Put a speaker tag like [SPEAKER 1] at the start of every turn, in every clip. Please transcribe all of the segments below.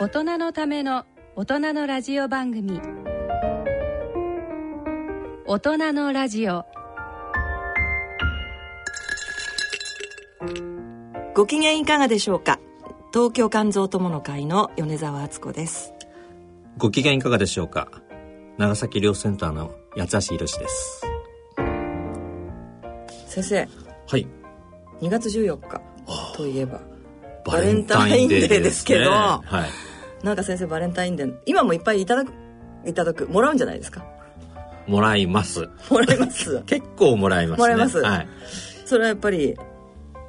[SPEAKER 1] 大人のための大人のラジオ番組。大人のラジオ。
[SPEAKER 2] ご機嫌いかがでしょうか？東京肝臓友の会の米澤敦子です。
[SPEAKER 3] ご機嫌いかがでしょうか？長崎医療センターの八橋宏です。
[SPEAKER 2] 先生。
[SPEAKER 3] はい。
[SPEAKER 2] 2月14日といえば。
[SPEAKER 3] バレンタインデーですけど、
[SPEAKER 2] はい、なんか先生バレンタインデー今もいっぱいいただくいただくもらうんじゃないですか？
[SPEAKER 3] もらいます。
[SPEAKER 2] もらいます？
[SPEAKER 3] 結構もらいます、ね、
[SPEAKER 2] もらいます、
[SPEAKER 3] はい、
[SPEAKER 2] それはやっぱり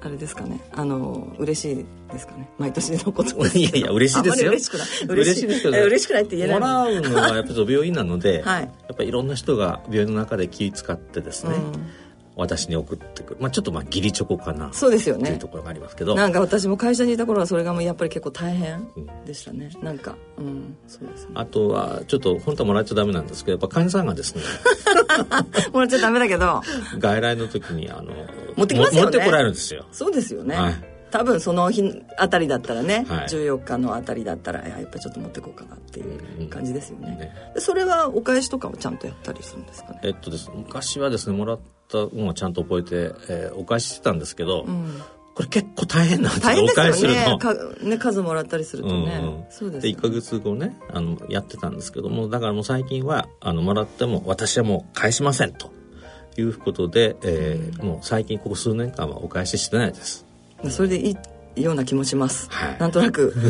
[SPEAKER 2] あれですかね？あの嬉しいですかね？毎年のこと。
[SPEAKER 3] いやいや嬉しいですよ。
[SPEAKER 2] 嬉しくない。
[SPEAKER 3] 嬉しい。ですけど
[SPEAKER 2] 嬉しくないって言えない。
[SPEAKER 3] もらうのはやっぱり病院なので、
[SPEAKER 2] はい、
[SPEAKER 3] やっぱりいろんな人が病院の中で気使ってですね、うん私に送ってくる、まあ、ちょっとまあ義理チョコかな。
[SPEAKER 2] そうですよね。
[SPEAKER 3] というところがありますけど。
[SPEAKER 2] なんか私も会社にいた頃はそれがもうやっぱり結構大変でしたね、うん、なんかうん。そうです、ね、
[SPEAKER 3] あとはちょっと本当はもらっちゃダメなんですけどやっぱ患者さんがですね。
[SPEAKER 2] もらっちゃダメだけど。
[SPEAKER 3] 外来の時にあの
[SPEAKER 2] 持ってきますよね。
[SPEAKER 3] 持ってこられるんですよ。
[SPEAKER 2] そうですよね、
[SPEAKER 3] はい
[SPEAKER 2] 多分その日あたりだったらね、
[SPEAKER 3] はい、
[SPEAKER 2] 14日のあたりだったらやっぱりちょっと持ってこうかなっていう感じですよね,うん
[SPEAKER 3] ね、
[SPEAKER 2] それはお返しとかもちゃんとやったりするんですかね？
[SPEAKER 3] えっとです昔はですねもらったのをちゃんと覚えて、えー、お返ししてたんですけど、
[SPEAKER 2] うん、
[SPEAKER 3] これ結構大変なんです
[SPEAKER 2] 大変ですよね。
[SPEAKER 3] お返しすると
[SPEAKER 2] かね数もらったりするとね、
[SPEAKER 3] うん。うん、
[SPEAKER 2] そうです、
[SPEAKER 3] ね、で1か月後ねあのやってたんですけどもだからもう最近はあのもらっても私はもう返しませんということで、えー、もう最近ここ数年間はお返ししてないです
[SPEAKER 2] それでいいような気もします、
[SPEAKER 3] はい、
[SPEAKER 2] なんとなく。
[SPEAKER 3] ただ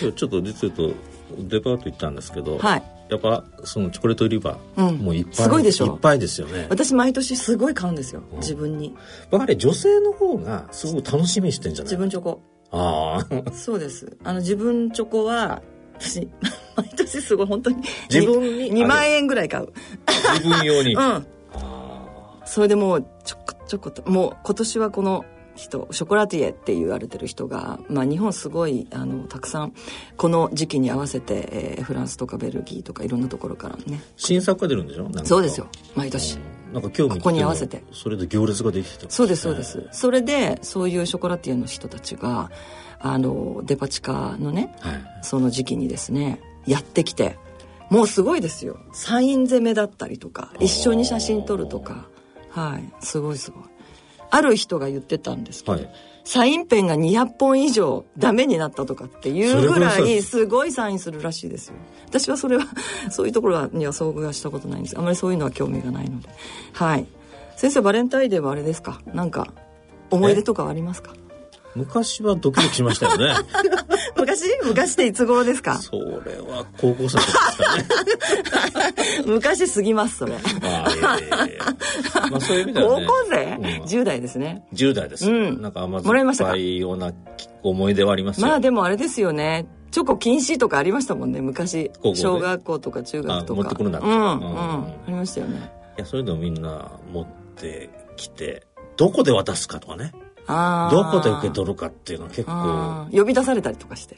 [SPEAKER 3] 今日ちょっと実は言うとデパート行ったんですけど、
[SPEAKER 2] はい、
[SPEAKER 3] やっぱそのチョコレート売り場、
[SPEAKER 2] うん、
[SPEAKER 3] もういっぱい
[SPEAKER 2] すごいでしょ。
[SPEAKER 3] いっぱいですよね。
[SPEAKER 2] 私毎年すごい買うんですよ、自分に。
[SPEAKER 3] やはり女性の方がすごく楽しみにしてんじゃない？
[SPEAKER 2] 自分チョコ。
[SPEAKER 3] ああ。
[SPEAKER 2] そうです。あの自分チョコは私 毎年すごい本当に
[SPEAKER 3] 自分に
[SPEAKER 2] ？2万円ぐらい買う。
[SPEAKER 3] 自分用に。
[SPEAKER 2] うん。それでもうちょこちょこともう今年はこの人ショコラティエって言われてる人が、まあ、日本すごいあのたくさんこの時期に合わせて、えー、フランスとかベルギーとかいろんなところからね。
[SPEAKER 3] 新作が出るんでしょ？
[SPEAKER 2] そうですよ。毎年。
[SPEAKER 3] なんか今日
[SPEAKER 2] ここに合わせて。
[SPEAKER 3] それで行列ができてた、
[SPEAKER 2] そうですそうです。それでそういうショコラティエの人たちがあのデパ地下のね、
[SPEAKER 3] はい、
[SPEAKER 2] その時期にですねやってきてもうすごいですよ。サイン攻めだったりとか一緒に写真撮るとか。はい。すごいすごいある人が言ってたんですけど、
[SPEAKER 3] はい、
[SPEAKER 2] サインペンが200本以上ダメになったとかっていうぐらいすごいサインするらしいですよ。私はそれは そういうところには遭遇はしたことないんです。あまりそういうのは興味がないので。はい。先生バレンタインデーはあれですか？なんか思い出とかありますか？
[SPEAKER 3] 昔はドキドキしましたよね。
[SPEAKER 2] 昔？昔っていつ頃ですか？
[SPEAKER 3] それは高校生ですかね。
[SPEAKER 2] 昔すぎますそれ。
[SPEAKER 3] まあ そういう意味では、
[SPEAKER 2] ね、高校生、うん、10代ですね。
[SPEAKER 3] 10代です、
[SPEAKER 2] うん、
[SPEAKER 3] なんか甘酸っぱいような思い出はあります
[SPEAKER 2] まあでもあれですよね。チョコ禁止とかありましたもんね。昔小学校とか中学とか。
[SPEAKER 3] 持ってくるんだ。
[SPEAKER 2] うん、うん、ありましたよね。
[SPEAKER 3] いやそれでもみんな持ってきてどこで渡すかとかね。
[SPEAKER 2] あ
[SPEAKER 3] どこで受け取るかっていうのは結構。
[SPEAKER 2] 呼び出されたりとかして。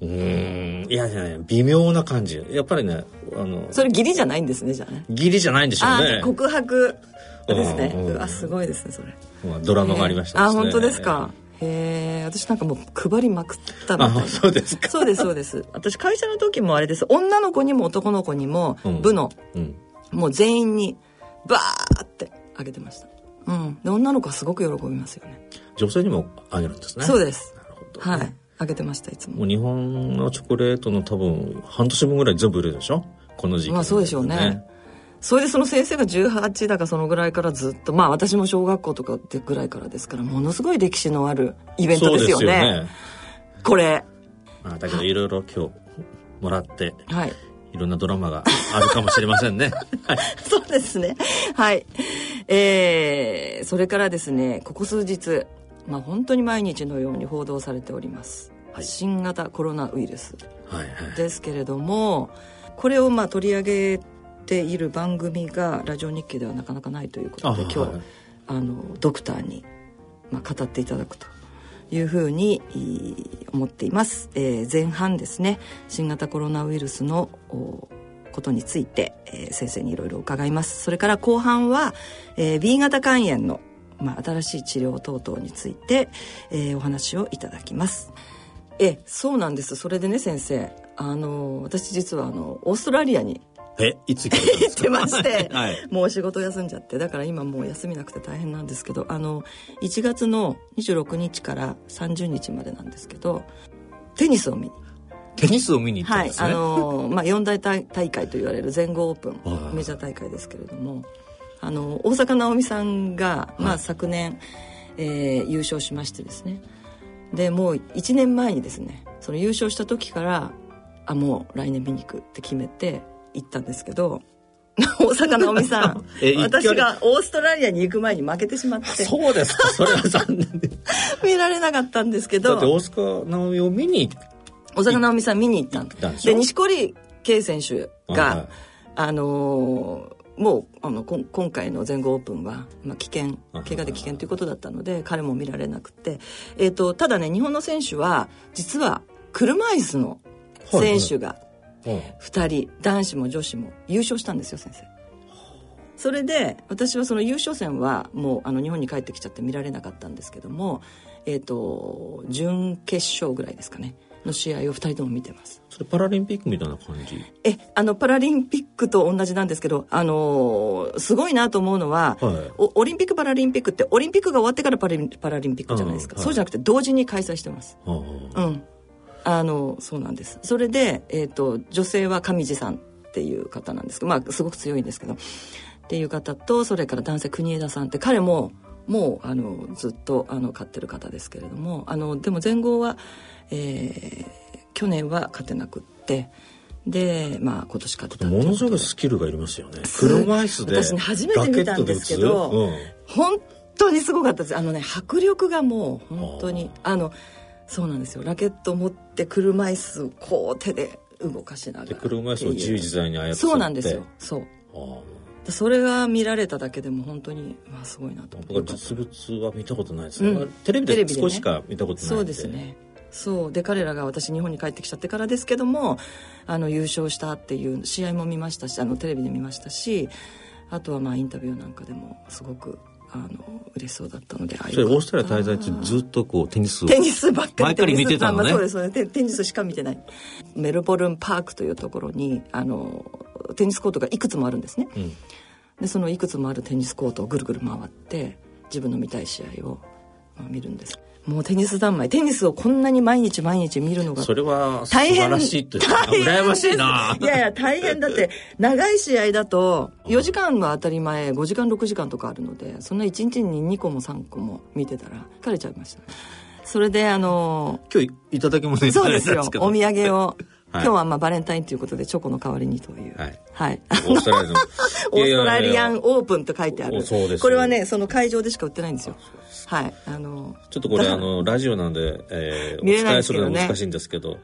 [SPEAKER 3] うん。いやいやいや微妙な感じ。やっぱりねあの
[SPEAKER 2] それ義理じゃないんですねじゃあね。
[SPEAKER 3] 義理じゃないんでしょうね。
[SPEAKER 2] 告白ですね。うわすごいですねそれ、
[SPEAKER 3] まあ、ドラマがありました、
[SPEAKER 2] ね、あ本当ですか。へえ私なんかもう配りまくったみたいな。
[SPEAKER 3] そうですか。
[SPEAKER 2] そうですそうです。私会社の時もあれです。女の子にも男の子にも、
[SPEAKER 3] うん、
[SPEAKER 2] 部の、
[SPEAKER 3] うん、
[SPEAKER 2] もう全員にバーってあげてましたうん。で女の子はすごく喜びますよね。
[SPEAKER 3] 女性にもあげるんですね。
[SPEAKER 2] そうです。
[SPEAKER 3] なるほど、ね、
[SPEAKER 2] はい。あげてましたいつも。
[SPEAKER 3] もう日本のチョコレートの多分半年分ぐらい全部売れるでしょ？この時期、
[SPEAKER 2] まあそうでしょうね。それでその先生が18だかそのぐらいからずっとまあ私も小学校とかってぐらいからですからものすごい歴史のあるイベントですよね。
[SPEAKER 3] よね。
[SPEAKER 2] これ、
[SPEAKER 3] まあ、だけどいろいろ今日もらって
[SPEAKER 2] はい。
[SPEAKER 3] いろんなドラマがあるかもしれませんね。はい、
[SPEAKER 2] そうですね。はい。えー、それからですね、ここ数日、まあ本当に毎日のように報道されております。
[SPEAKER 3] はい、
[SPEAKER 2] 新型コロナウイルス。
[SPEAKER 3] はいはい、
[SPEAKER 2] ですけれども、これをまあ取り上げている番組がラジオ日記ではなかなかないということで今日、
[SPEAKER 3] はい、
[SPEAKER 2] あのドクターに、まあ、語っていただくと。いうふうに思っています、えー、前半ですね新型コロナウイルスのことについて、えー、先生にいろいろ伺います。それから後半は、えー、B 型肝炎の、まあ、新しい治療等々について、えー、お話をいただきます。えそうなんです。それでね先生あの私実はあのオーストラリアに
[SPEAKER 3] えいつ行
[SPEAKER 2] ってまして、
[SPEAKER 3] はい。
[SPEAKER 2] もう仕事休んじゃってだから今もう休みなくて大変なんですけどあの1月の26日から30日までなんですけどテニスを見に
[SPEAKER 3] テニスを見に行ったん
[SPEAKER 2] はい
[SPEAKER 3] ですね、
[SPEAKER 2] あのまあ四大大大会と言われる全豪オープン
[SPEAKER 3] はい。
[SPEAKER 2] メジャー大会ですけれどもあの大坂なおみさんが、まあ、昨年、えー優勝しましてですね。でもう1年前にですねその優勝した時からあもう来年見に行くって決めて行ったんですけど 大坂なおみさん 私がオーストラリアに行く前に負けてしまって。
[SPEAKER 3] そうですか。それは残念で
[SPEAKER 2] 見られなかったんですけど。
[SPEAKER 3] だって大須賀直美を見に
[SPEAKER 2] 大坂なおみさん見に行ったん
[SPEAKER 3] で
[SPEAKER 2] で錦織圭選手が、
[SPEAKER 3] はい
[SPEAKER 2] あのーもうあのこん今回の全豪オープンは、まあ、危険怪我で危険ということだったので彼も見られなくて、えー、とただね日本の選手は実は車椅子の選手が
[SPEAKER 3] うん
[SPEAKER 2] 2人男子も女子も優勝したんですよ先生。それで私はその優勝戦はもうあの日本に帰ってきちゃって見られなかったんですけども、えー、と準決勝ぐらいですかねの試合を2人とも見てます。
[SPEAKER 3] それパラリンピックみたいな感じ？
[SPEAKER 2] えあのパラリンピックと同じなんですけど、あのーすごいなと思うのは、
[SPEAKER 3] はい。
[SPEAKER 2] おオリンピック・パラリンピックってオリンピックが終わってからパラリンパラリンピックじゃないですか、
[SPEAKER 3] うんはい。
[SPEAKER 2] そうじゃなくて同時に開催してます。
[SPEAKER 3] ああ。
[SPEAKER 2] うん、あのそうなんです。それで、えー、と女性は上地さんっていう方なんですけどまあすごく強いんですけどっていう方とそれから男性国枝さんって彼ももうあのずっとあの勝ってる方ですけれどもあのでも全豪は、えー去年は勝てなくってでまあ今年勝てた
[SPEAKER 3] ものすごいスキルがいりますよね。車椅子で
[SPEAKER 2] 私ね初めて見たんですけど
[SPEAKER 3] ラケットで打つ
[SPEAKER 2] 本当にすごかったです。あのね迫力がもう本当にあのそうなんですよ。ラケットを持って車椅子をこう手で動かしながら
[SPEAKER 3] 車椅子を自由自在に操って。
[SPEAKER 2] そうなんですよ。そう。
[SPEAKER 3] ああ
[SPEAKER 2] それが見られただけでも本当にわあすごいなと思って。
[SPEAKER 3] 僕は実物は見たことないですね、
[SPEAKER 2] うん。
[SPEAKER 3] テレビで少しか見たことないん
[SPEAKER 2] そうですねそう。で彼らが私日本に帰ってきちゃってからですけどもあの優勝したっていう試合も見ましたしあのテレビで見ましたしあとはまあインタビューなんかでもすごくあの嬉しそうだったのであ
[SPEAKER 3] それオーストラリア滞在中ずっとこうテニスを
[SPEAKER 2] テニスばっかり
[SPEAKER 3] 見てたのね。
[SPEAKER 2] そうです。テテニスしか見てない。メルボルンパークというところにあのテニスコートがいくつもあるんですね。
[SPEAKER 3] うん。
[SPEAKER 2] でそのいくつもあるテニスコートをぐるぐる回って自分の見たい試合を、まあ、見るんですもうテニス三昧。テニスをこんなに毎日毎日見るのが
[SPEAKER 3] それは素
[SPEAKER 2] 大変。
[SPEAKER 3] 晴らしいというか
[SPEAKER 2] 大変。
[SPEAKER 3] 羨ましいな。
[SPEAKER 2] いやいや大変だって。長い試合だと4時間は当たり前5時間6時間とかあるのでそんな1日に2個も3個も見てたら疲れちゃいました。それであの
[SPEAKER 3] 今日いただき物いただい
[SPEAKER 2] そうですよ。お土産を、
[SPEAKER 3] はい。
[SPEAKER 2] 今日はまあバレンタインということでチョコの代わりにという。
[SPEAKER 3] はい。
[SPEAKER 2] はい、
[SPEAKER 3] オーストラリアの
[SPEAKER 2] オーストラリアンオープンと書いてある。
[SPEAKER 3] おそうですよ。
[SPEAKER 2] これはねその会場でしか売ってないんですよはい。あの
[SPEAKER 3] ちょっとこれあのラジオなんで、えー、お
[SPEAKER 2] 見れない
[SPEAKER 3] 伝え
[SPEAKER 2] ですけどね
[SPEAKER 3] するのは難しいんですけど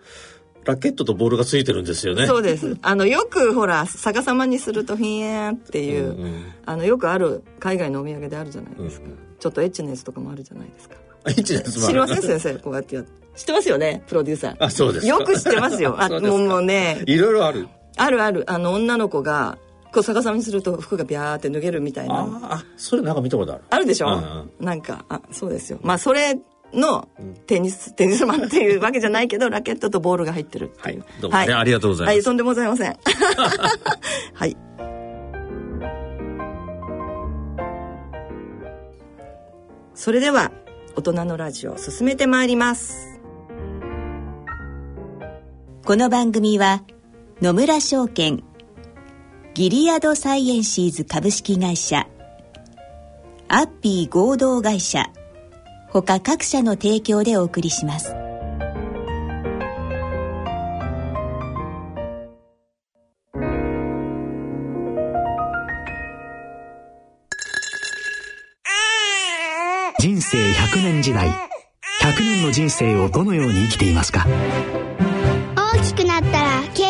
[SPEAKER 3] ラケットとボールがついてるんですよね。
[SPEAKER 2] そうです。あのよくほら逆さまにするとひえーんっていう、
[SPEAKER 3] うんうん。
[SPEAKER 2] あのよくある海外のお土産であるじゃないですか、
[SPEAKER 3] うん
[SPEAKER 2] ちょっとエッチなやつとかもあるじゃないですか。
[SPEAKER 3] あ一です
[SPEAKER 2] 知りません先生。こうやってやって。知ってますよねプロデューサー。
[SPEAKER 3] あそうですか。
[SPEAKER 2] よく知ってますよ。あもうね。
[SPEAKER 3] いろいろある。
[SPEAKER 2] あるある。あの女の子がこう逆さまにすると服がビャーって脱げるみたいな。
[SPEAKER 3] あーあそれなんか見たことある。
[SPEAKER 2] あるでしょ、
[SPEAKER 3] うん
[SPEAKER 2] なんかあそうですよ。まあそれのテニス テニスマンっていうわけじゃないけどラケットとボールが入ってるって
[SPEAKER 3] はい
[SPEAKER 2] いう
[SPEAKER 3] どうもねありがとうございます。
[SPEAKER 2] はいとんでもございません。はい。それでは大人のラジオ進めてまいります。
[SPEAKER 4] この番組は野村証券ギリアドサイエンシーズ株式会社。アッピー合同会社。他各社の提供でお送りします。
[SPEAKER 5] 人生100年時代。100年の人生をどのように生きていますか？
[SPEAKER 6] 大きくなったらケ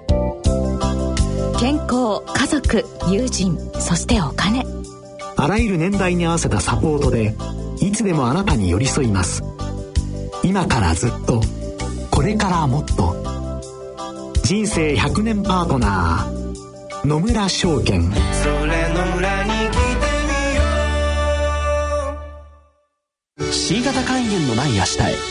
[SPEAKER 7] 康家族友人そしてお金。
[SPEAKER 5] あらゆる年代に合わせたサポートでいつでもあなたに寄り添います。今からずっとこれからもっと。人生100年パートナー野村証券。それの裏に来て
[SPEAKER 8] みよう。C 型肝炎のない明日へ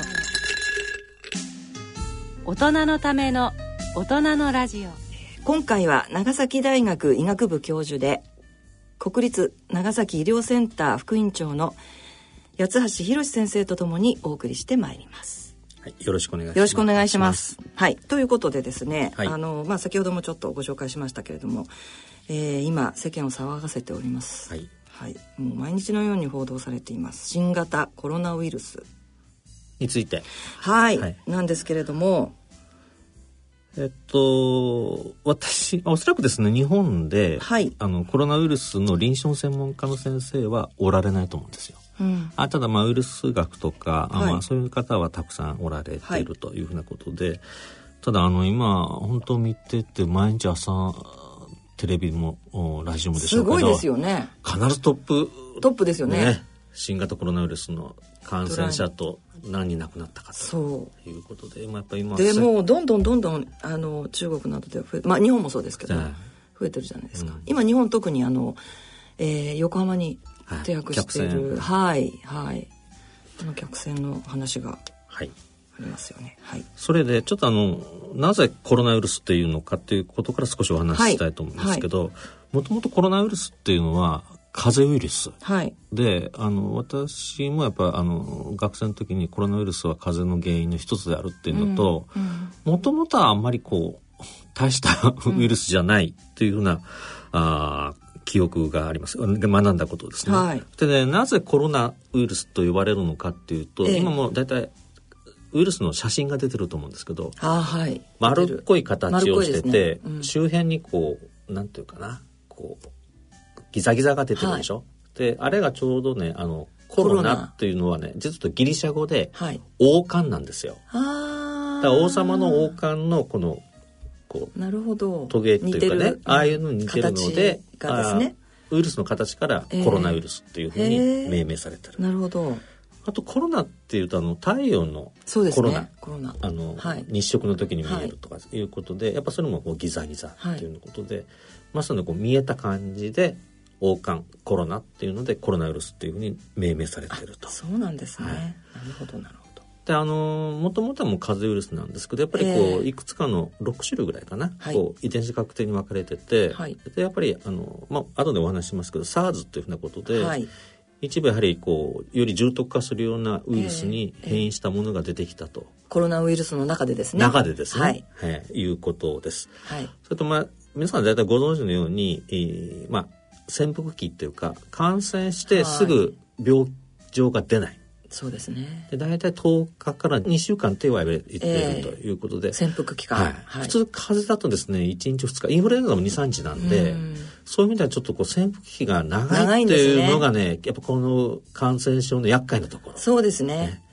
[SPEAKER 1] 大人のための大人のラジオ。
[SPEAKER 2] 今回は長崎大学医学部教授で国立長崎医療センター副院長の八橋博先生とともにお送りしてまいります。
[SPEAKER 3] はい、よろしくお願いします。
[SPEAKER 2] よろしくお願いします。はい、ということでですね、はい、あのまあ先ほどもちょっとご紹介しましたけれども、えー、今世間を騒がせております。はい、はい、もう毎日のように報道されています。新型コロナウイルス。
[SPEAKER 3] について、
[SPEAKER 2] はい、はい、なんですけれども、
[SPEAKER 3] えっと、私、おそらくですね、日本で、はい、あの、コロナウイルスの臨床専門家の先生はおられないと思うんですよ。うん、あただ、まあ、ウイルス学とか、はい、まあ、そういう方はたくさんおられているというふうなことで、はい、ただ、あの、今、本当見てて、毎日朝、テレビも、ラジオもでしょうけど、
[SPEAKER 2] すごいですよね。
[SPEAKER 3] 必ずトップ、
[SPEAKER 2] トップですよね。ね
[SPEAKER 3] 新型コロナウイルスの感染者と何人亡くなったかと。いうことで、まあ、やっぱ今
[SPEAKER 2] でもうどんどんどんどんあの中国などでは増えまあ日本もそうですけど、増えてるじゃないですか、うん、今日本特にあの、えー、横浜に停泊しているはいはい。この客船の話がはい。ありますよね、はい、
[SPEAKER 3] それでちょっとあのなぜコロナウイルスっていうのかっていうことから少しお話ししたいと思うんですけどもともとコロナウイルスっていうのは風邪ウイルス、はい、であの私もやっぱあの学生の時にコロナウイルスは風邪の原因の一つであるっていうのともともとはあんまりこう大したウイルスじゃないっていうふうな、うん、あ記憶があります。学んだことですね。はい、でねなぜコロナウイルスと呼ばれるのかっていうと、ええ、今も大体ウイルスの写真が出てると思うんですけど、はい、丸っこい形をしてて、ね。うん、周辺にこうなんていうかなこうギザギザが出てるでしょ、はい、であれがちょうどねあのコロナっていうのはね実はギリシャ語で王冠なんですよ。はい、だから王様の王冠のこのこ
[SPEAKER 2] うなるほど。
[SPEAKER 3] トゲっていうかねああいうのに似てるのでですね。ウイルスの形からコロナウイルスっていうふうに命名されてる。
[SPEAKER 2] えー、なるほど。
[SPEAKER 3] あとコロナっていうとあの太陽のコロナ、ね、コロナ。あの、はい、日食の時に見えるとかいうことで、はい、やっぱそれもこうギザギザっていうことで、はい、まさにこう見えた感じで王冠コロナっていうのでコロナウイルスっていうふうに命名されてると。
[SPEAKER 2] そうなんですね、はい、なるほどなるほど。
[SPEAKER 3] であのもともとはもう風邪ウイルスなんですけどやっぱりこう、えー、いくつかの6種類ぐらいかな、はい、こう遺伝子学的に分かれてて、はい、でやっぱりあの、まあ後でお話ししますけど SARS っていうふうなことで、はい、一部やはりこうより重篤化するようなウイルスに変異したものが出てきたと、えーえ
[SPEAKER 2] ー、コロナウイルスの中でですね。
[SPEAKER 3] 中でですね、はい。えー、いうことです、はい、それとまあ皆さん大体ご存知のように、えー、まあ潜伏期っていうか感染してすぐ病状が出ない。
[SPEAKER 2] そうですね。
[SPEAKER 3] で大体10日から2週間って言われているということで、えー、
[SPEAKER 2] 潜伏期間、
[SPEAKER 3] はい。はい、普通風邪だとですね1日2日。インフルエンザも23日なんで、ん。そういう意味ではちょっとこう潜伏期が長いっていうのがね、ね、やっぱこの感染症の厄介なところ。
[SPEAKER 2] そうですね。
[SPEAKER 3] ね。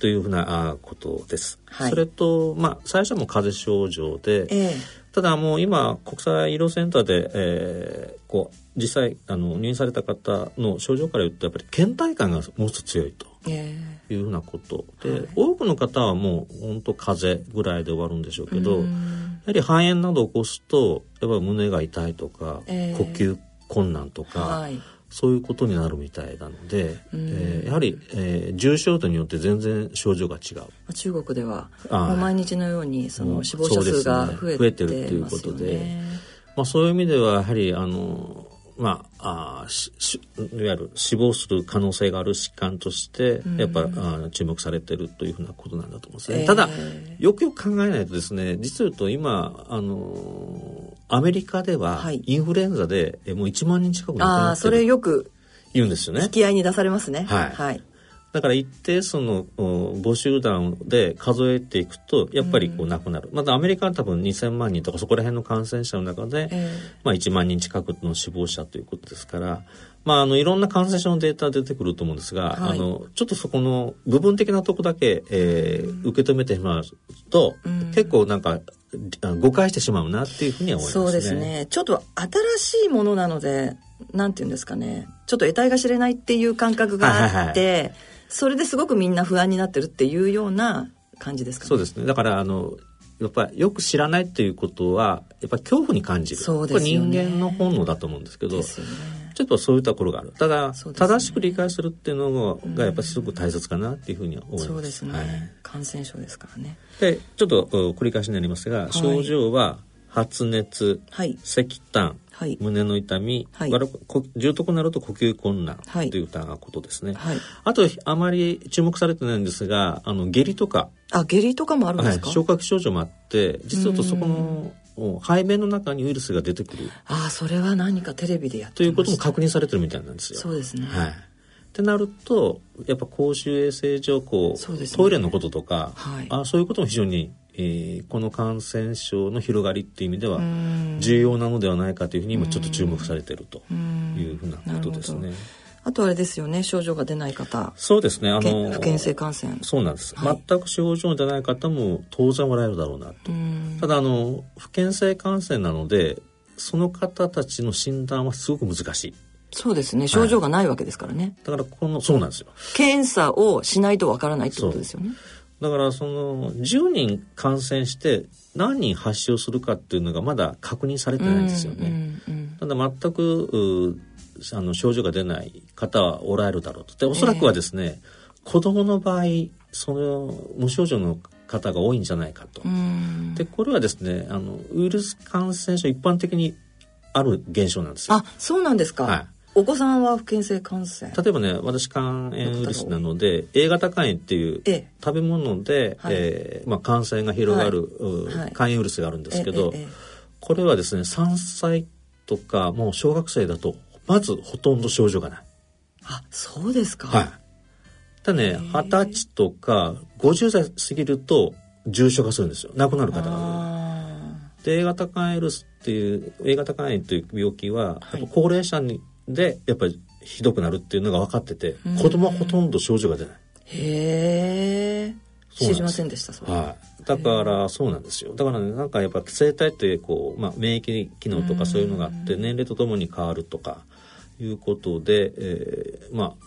[SPEAKER 3] というふうなことです。はい、それと、まあ、最初はもう風邪症状で、えーただもう今国際医療センターで、えー、こう実際あの入院された方の症状から言うとやっぱり倦怠感がもうちょっと強いと。いうふうなことで、はい、多くの方はもう本当風邪ぐらいで終わるんでしょうけどやはり肺炎などを起こすとやっぱり胸が痛いとか、えー、呼吸困難とか、はい、そういうことになるみたいなので、えー、やはり、えー、重症度によって全然症状が違う。
[SPEAKER 2] 中国では毎日のようにその死亡者数が増えて,、ね、増えてるっていうことで、
[SPEAKER 3] まあ、そういう意味ではやはりあのまあ、あししいわゆる死亡する可能性がある疾患としてやっぱ、あ注目されてるというふうなことなんだと思うんですね。えー、ただよくよく考えないとですね実は言うと今あのアメリカではインフルエンザでもう1万人近く亡くなってる、あ
[SPEAKER 2] それよく
[SPEAKER 3] 言うんですよね。
[SPEAKER 2] 引き合いに出されますね。
[SPEAKER 3] はい。はい、だから一定その募集団で数えていくとやっぱりこうなくなる、うん、またアメリカは多分2,000万人とかそこら辺の感染者の中で、えー、まあ、1万人近くの死亡者ということですから、まあ、あのいろんな感染症のデータ出てくると思うんですが、はい、あのちょっとそこの部分的なとこだけ、えー、受け止めてしまうと、うん、結構なんか誤解してしまうなっていうふうには思いますね。
[SPEAKER 2] そうですね。ちょっと新しいものなのでなんていうんですかね。ちょっと得体が知れないっていう感覚があって、はいはいはい、それですごくみんな不安になってるっていうような感じですかね。
[SPEAKER 3] そうですね。だからあのやっぱりよく知らないっていうことはやっぱ恐怖に感じる。
[SPEAKER 2] そうです、ね、
[SPEAKER 3] 人間の本能だと思うんですけど、ね、ちょっとそういうところがある。ただ、ね、正しく理解するっていうのがやっぱりすごく大切かなっていうふうに思います。
[SPEAKER 2] そうですね、はい、感染症ですからね。
[SPEAKER 3] でちょっと繰り返しになりますが、はい、症状は発熱、はい、咳痰はい、胸の痛み、はい、重篤になると呼吸困難といったことですね、はい、あとあまり注目されてないんですがあの下痢とか。
[SPEAKER 2] あ下痢とかもあるんですか、
[SPEAKER 3] 消化器症状もあって実はとそこの肺面の中にウイルスが出てくる。
[SPEAKER 2] ああそれは何かテレビでやって
[SPEAKER 3] ということも確認されてるみたいなんですよ。
[SPEAKER 2] そうですね。
[SPEAKER 3] はい。ってなるとやっぱ公衆衛生上こう、ね、トイレのこととか、はい、あそういうことも非常にえー、この感染症の広がりっていう意味では重要なのではないかというふうに今ちょっと注目されているというふうなことですね。
[SPEAKER 2] あとあれですよね症状が出ない方。
[SPEAKER 3] そうですねあの
[SPEAKER 2] 不検性感染。
[SPEAKER 3] そうなんです、はい、全く症状出ない方も当然おられるだろうなと。ただあの不検性感染なのでその方たちの診断はすごく難しい。
[SPEAKER 2] そうですね症状がないわけですからね、はい、
[SPEAKER 3] だからこのそうなんですよ。
[SPEAKER 2] 検査をしないとわからないってことですよね。
[SPEAKER 3] だからその10人感染して何人発症するかっていうのがまだ確認されてないんですよね。うんうんうん、ただ全くあの症状が出ない方はおられるだろうと。でおそらくはですね、えー、子供の場合その無症状の方が多いんじゃないかと。でこれはですねあのウイルス感染症一般的にある現象なんですよ。
[SPEAKER 2] あそうなんですか。はいお子さんは不検性感染
[SPEAKER 3] 例えばね私肝炎ウイルスなので A 型肝炎っていう食べ物で、はい、えー、まあ、感染が広がる、はい、肝炎ウイルスがあるんですけど、これはですね3歳とかもう小学生だとまずほとんど症状がない。
[SPEAKER 2] あそうですか。
[SPEAKER 3] はい。ただね二十歳とか50歳過ぎると重症化するんですよ亡くなる方がで A 型肝炎ウイルスっていう A 型肝炎という病気は、やっぱ高齢者にでやっぱりひどくなるっていうのが分かってて子供はほとんど症状が出ない。
[SPEAKER 2] へえ。知りませんでした
[SPEAKER 3] そはい。だからそうなんですよ。だからねなんかやっぱ生体ってこうまあ免疫機能とかそういうのがあって年齢とともに変わるとかいうことで、えー、まあ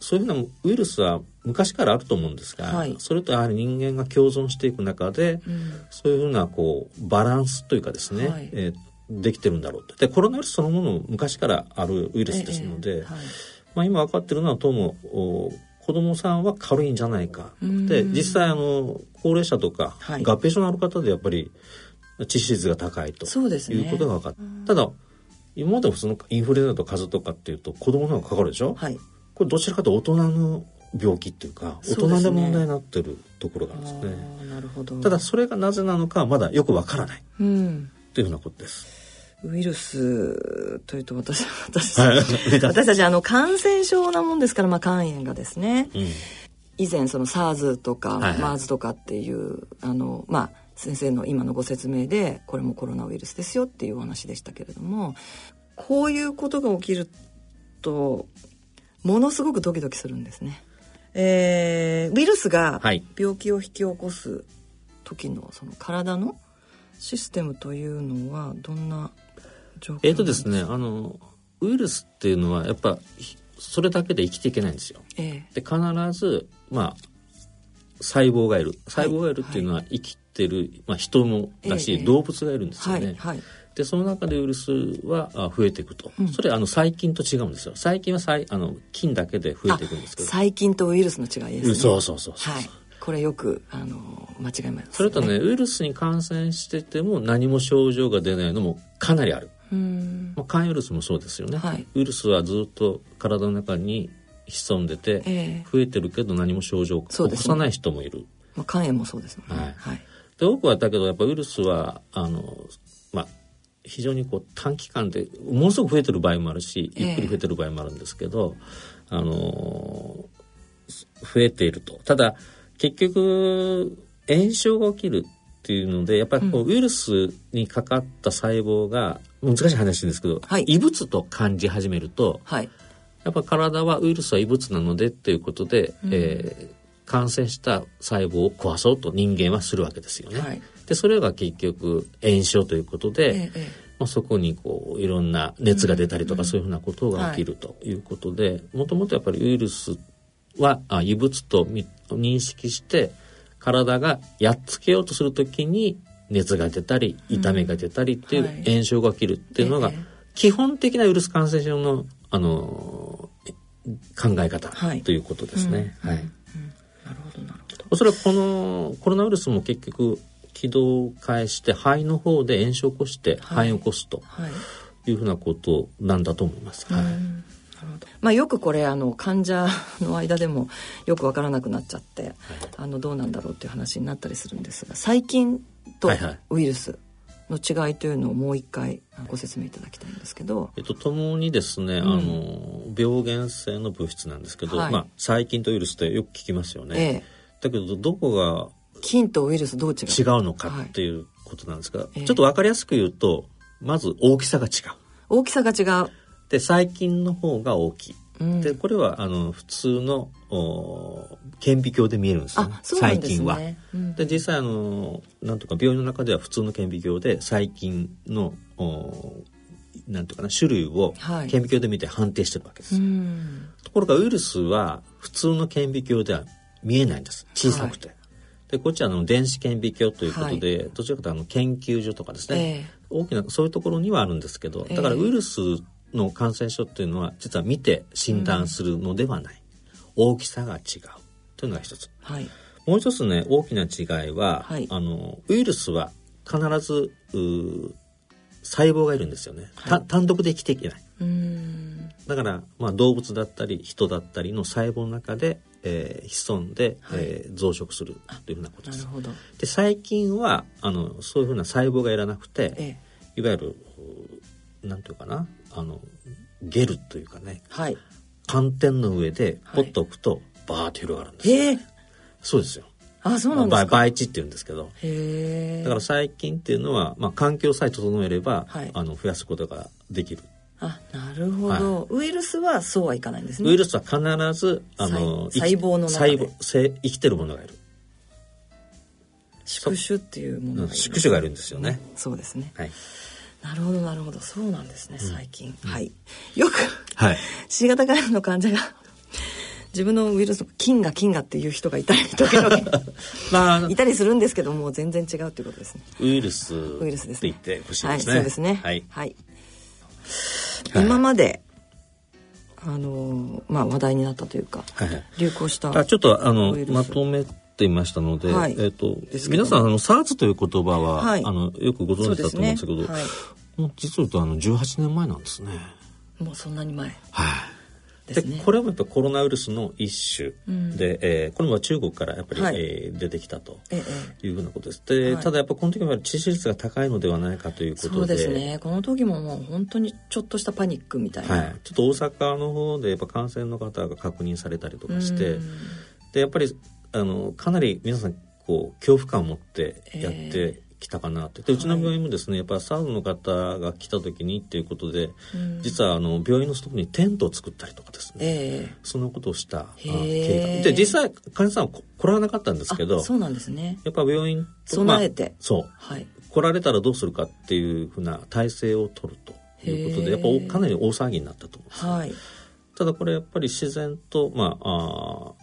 [SPEAKER 3] そういうふうなウイルスは昔からあると思うんですが、はい、それとやはり人間が共存していく中で、うん、そういうふうなこうバランスというかですね、はい、えーできてるんだろうと。で、コロナウイルスそのもの昔からあるウイルスですので、ええはい、まあ今分かってるのはどうも、子供さんは軽いんじゃないか。で、実際あの、高齢者とか、はい、合併症のある方でやっぱり致死率が高いということが分かった。ね、ただ、今まで普通のインフルエンザと風邪とかっていうと子供の方がかかるでしょ、はい、これどちらかというと大人の病気っていうか大人で問題になってるところがあるんですね。
[SPEAKER 2] なるほど。
[SPEAKER 3] ただそれがなぜなのかはまだよくわからない、うん、というふうなことです。
[SPEAKER 2] ウイルスというと私私 私たちあの感染症なもんですから、まあ、肝炎がですね、うん、以前その SARS とか MERS とかっていう、あのまあ先生の今のご説明でこれもコロナウイルスですよっていうお話でしたけれどもこういうことが起きるとものすごくドキドキするんですね。えー、ウイルスが病気を引き起こす時のその体のシステムというのはどんな
[SPEAKER 3] えっ、ー、とですねあのウイルスっていうのはやっぱそれだけで生きていけないんですよ。えー、で必ずまあ細胞がいる細胞がいるっていうのは生きてる、はい、まあ、人もだし、えー、動物がいるんですよね。はいはい、でその中でウイルスは増えていくと、うん、それあの細菌と違うんですよ。細菌は細あの菌だけで増えていくんですけど。
[SPEAKER 2] 細菌とウイルスの違いですね。
[SPEAKER 3] そうそうそう
[SPEAKER 2] はい。これよくあの間違います、ね、
[SPEAKER 3] それとねウイルスに感染してても何も症状が出ないのもかなりある。まあ、肝ウイルスもそうですよね、はい、ウイルスはずっと体の中に潜んでて、えー、増えてるけど何も症状を起こさない人もいる、ね、
[SPEAKER 2] まあ、肝炎もそうですね、はい、はい、
[SPEAKER 3] で多くはだけどやっぱウイルスはあのまあ非常にこう短期間でものすごく増えてる場合もあるしゆっくり増えてる場合もあるんですけど、えー、あの増えていると。ただ結局炎症が起きるっていうのでやっぱりこう、ウイルスにかかった細胞が難しい話ですけど、はい、異物と感じ始めると、はい、やっぱ体はウイルスは異物なのでっていうことで、うん、えー、感染した細胞を壊そうと人間はするわけですよね。はい、でそれが結局炎症ということで、ええ、まあ、そこにこういろんな熱が出たりとか、そういうふうなことが起きるということでもともとやっぱりウイルスはあ異物と認識して体がやっつけようとするときに熱が出たり痛みが出たりっていう炎症が起きるっていうのが基本的なウイルス感染症のあの考え方ということですね。はい。なるほどなるほど。おそらくこのコロナウイルスも結局軌道を変えして肺の方で炎症を起こして肺を起こすというふうなことなんだと思います。はい。
[SPEAKER 2] まあ、よくこれあの患者の間でもよく分からなくなっちゃって、はい、あのどうなんだろうっていう話になったりするんですが細菌とウイルスの違いというのをもう一回ご説明いただきたいんですけど。
[SPEAKER 3] えっと、ともにですね、うん、あの病原性の物質なんですけど、はい、まあ、細菌とウイルスってよく聞きますよね。ええ、だけどどこが
[SPEAKER 2] 菌とウイルスどう違う
[SPEAKER 3] 違うのかっていうことなんですが、はい、ちょっと分かりやすく言うとまず大きさが違う。
[SPEAKER 2] 大きさが違う。
[SPEAKER 3] で細菌の方が大きい。うん、でこれはあの普通の顕微鏡で見えるんですよ、ね、細菌は。うん、で実際あのなんとか病院の中では普通の顕微鏡で細菌のなんとかな種類を顕微鏡で見て判定してるわけです。はい、ところがウイルスは普通の顕微鏡では見えないんです。小さくて。はい。でこっちはあの電子顕微鏡ということで、はい、どちらかというとあの研究所とかですね、えー、大きなそういうところにはあるんですけどだからウイルスの感染症っていうのは実は見て診断するのではない、うん、大きさが違うというのが一つ、はい、もう一つね大きな違いは、はい、あのウイルスは必ず細胞がいるんですよね、はい、単独で生きていけない。だから、まあ、動物だったり人だったりの細胞の中で、えー、潜んで、はい、えー、増殖するというふうなことです。で細菌はあのそういうふうな細胞がいらなくて、ええ、いわゆるなんていうかなあのゲルというかね、はい、寒天の上でポッと置くとバーッと広がるんですよ、そうですよ。
[SPEAKER 2] あそうなんです
[SPEAKER 3] か？培地って言うんですけど。だから細菌っていうのは、まあ、環境さえ整えれば、はい、あの増やすことができる。
[SPEAKER 2] あなるほど、はい、ウイルスはそうはいかないんですね。
[SPEAKER 3] ウイルスは必ずあの
[SPEAKER 2] 細胞の
[SPEAKER 3] 中で。細胞生きてるものがいる。
[SPEAKER 2] 宿主っていうものがいる
[SPEAKER 3] 宿主がいるんですよね。
[SPEAKER 2] そうですね。はいなるほどなるほど。そうなんですね最近、うん、はい。よく、はい、C 型肝炎の患者が自分のウイルス菌が菌がっていう人がいたり時々 まあいたりするんですけども全然違うということですね。
[SPEAKER 3] ウイルスウイルスです、ね、って言ってほしいですね、
[SPEAKER 2] はい、そうですね。はい、はい、今まであのまあ話題になったというか、はい、流行した
[SPEAKER 3] あちょっとあのまとめていましたので、はい、えっ、ー、と皆さんあの SARS という言葉は、はい、あのよくご存知だと思うんですけど、ねはい、もう実は言うとあの18年前なんですね。
[SPEAKER 2] もうそんなに前。
[SPEAKER 3] はい。で、ね、これもやっぱコロナウイルスの一種で、うん、えー、これも中国からやっぱり、はい、えー、出てきたというふうなことです。で、はい、ただやっぱこの時は致死率が高いのではないかということで。
[SPEAKER 2] そうですね。この時ももう本当にちょっとしたパニックみたいな。はい。
[SPEAKER 3] ちょっと大阪の方でやっぱ感染の方が確認されたりとかして、で、やっぱりあのかなり皆さんこう恐怖感を持ってやってきたかなって、でうちの病院もですねやっぱサウの方が来た時にっていうことで、実はあの病院の外にテントを作ったりとかですね、えー、そのことをした経過で実際患者さんは来られなかったんですけど
[SPEAKER 2] そうなんですね。
[SPEAKER 3] やっぱ病院
[SPEAKER 2] 備えて、まあ、
[SPEAKER 3] そう、はい、来られたらどうするかっていうふうな体制を取るということでやっぱかなり大騒ぎになったと思います、はい、ただこれやっぱり自然とまああ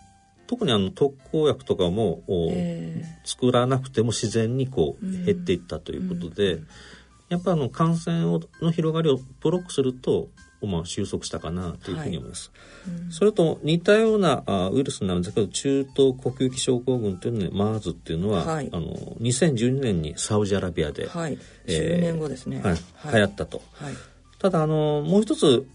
[SPEAKER 3] 特にあの特効薬とかも、えー、作らなくても自然にこう減っていったということで、うん、やっぱあの感染をの広がりをブロックするとまあ、収束したかなというふうに思います。はい。うん、それと似たようなあウイルスなんですけど中東呼吸器症候群というのね MERS っていうのは、はい、あの2012年にサウジアラビアで、
[SPEAKER 2] はい。えー、10年後ですね、
[SPEAKER 3] はい。流行ったと。はい、ただあのもう一つ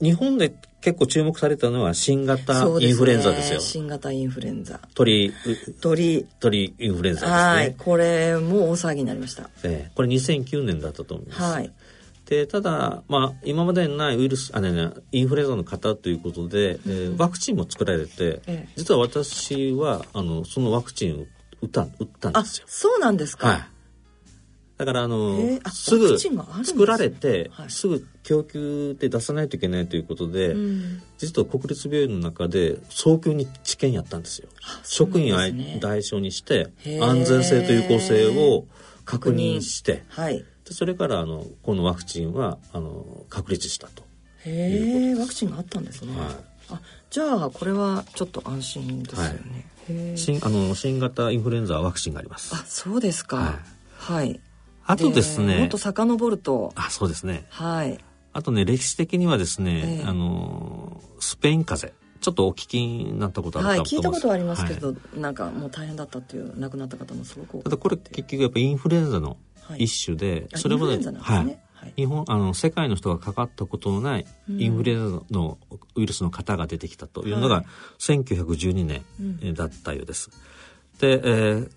[SPEAKER 3] 日本で結構注目されたのは新型インフルエンザですよ。すね、
[SPEAKER 2] 新型インフルエンザ。
[SPEAKER 3] 鳥、
[SPEAKER 2] 鳥、
[SPEAKER 3] 鳥インフルエンザですね。
[SPEAKER 2] はい。これも大騒ぎになりました。
[SPEAKER 3] えー、これ2009年だったと思います。はい。で、ただ、まあ、今までにないウイルス、あ、ね、ね、インフルエンザの方ということで、うん、えー、ワクチンも作られて、ええ、実は私は、あの、そのワクチンを打った、打ったんですよ。
[SPEAKER 2] そうなんですか。はい。
[SPEAKER 3] だからあのすぐ作られて、はい、すぐ供給で出さないといけないということで、うん、実は国立病院の中で早急に治験やったんですよ。職員を対象にして安全性と有効性を確認して、はい、でそれからあのこのワクチンはあの確立したと。
[SPEAKER 2] へえワクチンがあったんですね、はい、あじゃあこれはちょっと安心ですよ
[SPEAKER 3] ね、はい、新あの新型インフルエンザワクチンがあります。
[SPEAKER 2] あそうですか。はい、はい
[SPEAKER 3] あとですね。
[SPEAKER 2] もっと遡ると。
[SPEAKER 3] あ、そうですね。
[SPEAKER 2] はい。
[SPEAKER 3] あとね、歴史的にはですね、えー、あの、スペイン風邪。ちょっとお聞きになったことあるか
[SPEAKER 2] と思います。はい、聞いたことはありますけど、はい、なんかもう大変だったっていう、亡くなった方もすごく多く
[SPEAKER 3] ただこれ結局やっぱインフルエンザの一種で、
[SPEAKER 2] はい、それまで、
[SPEAKER 3] ね、はい。日本あの世界の人がかかったことのないインフルエンザのウイルスの型が出てきたというのが1912年だったようです。うん、で、えー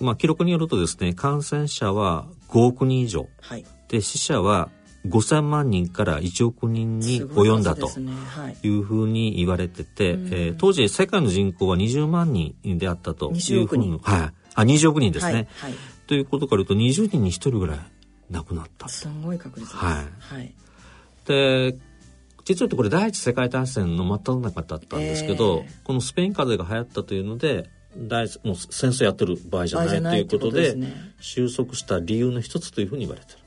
[SPEAKER 3] まあ、記録によるとですね感染者は5億人以上、はい、で死者は5000万人から1億人に及んだとい。うふうに言われてて、ねはい、えー、当時世界の人口は20万人であったというふうに、はい、あ20億人ですね、はいはい、ということから言うと20人に1人ぐらい亡くなった。
[SPEAKER 2] すごい確率です、
[SPEAKER 3] はい。はい、で実はこれ第一次世界大戦の真っ只中だったんですけど、えー、このスペイン風邪が流行ったというので大もう戦争やってる場合じゃないということで、ね、収束した理由の一つというふうに言われてる。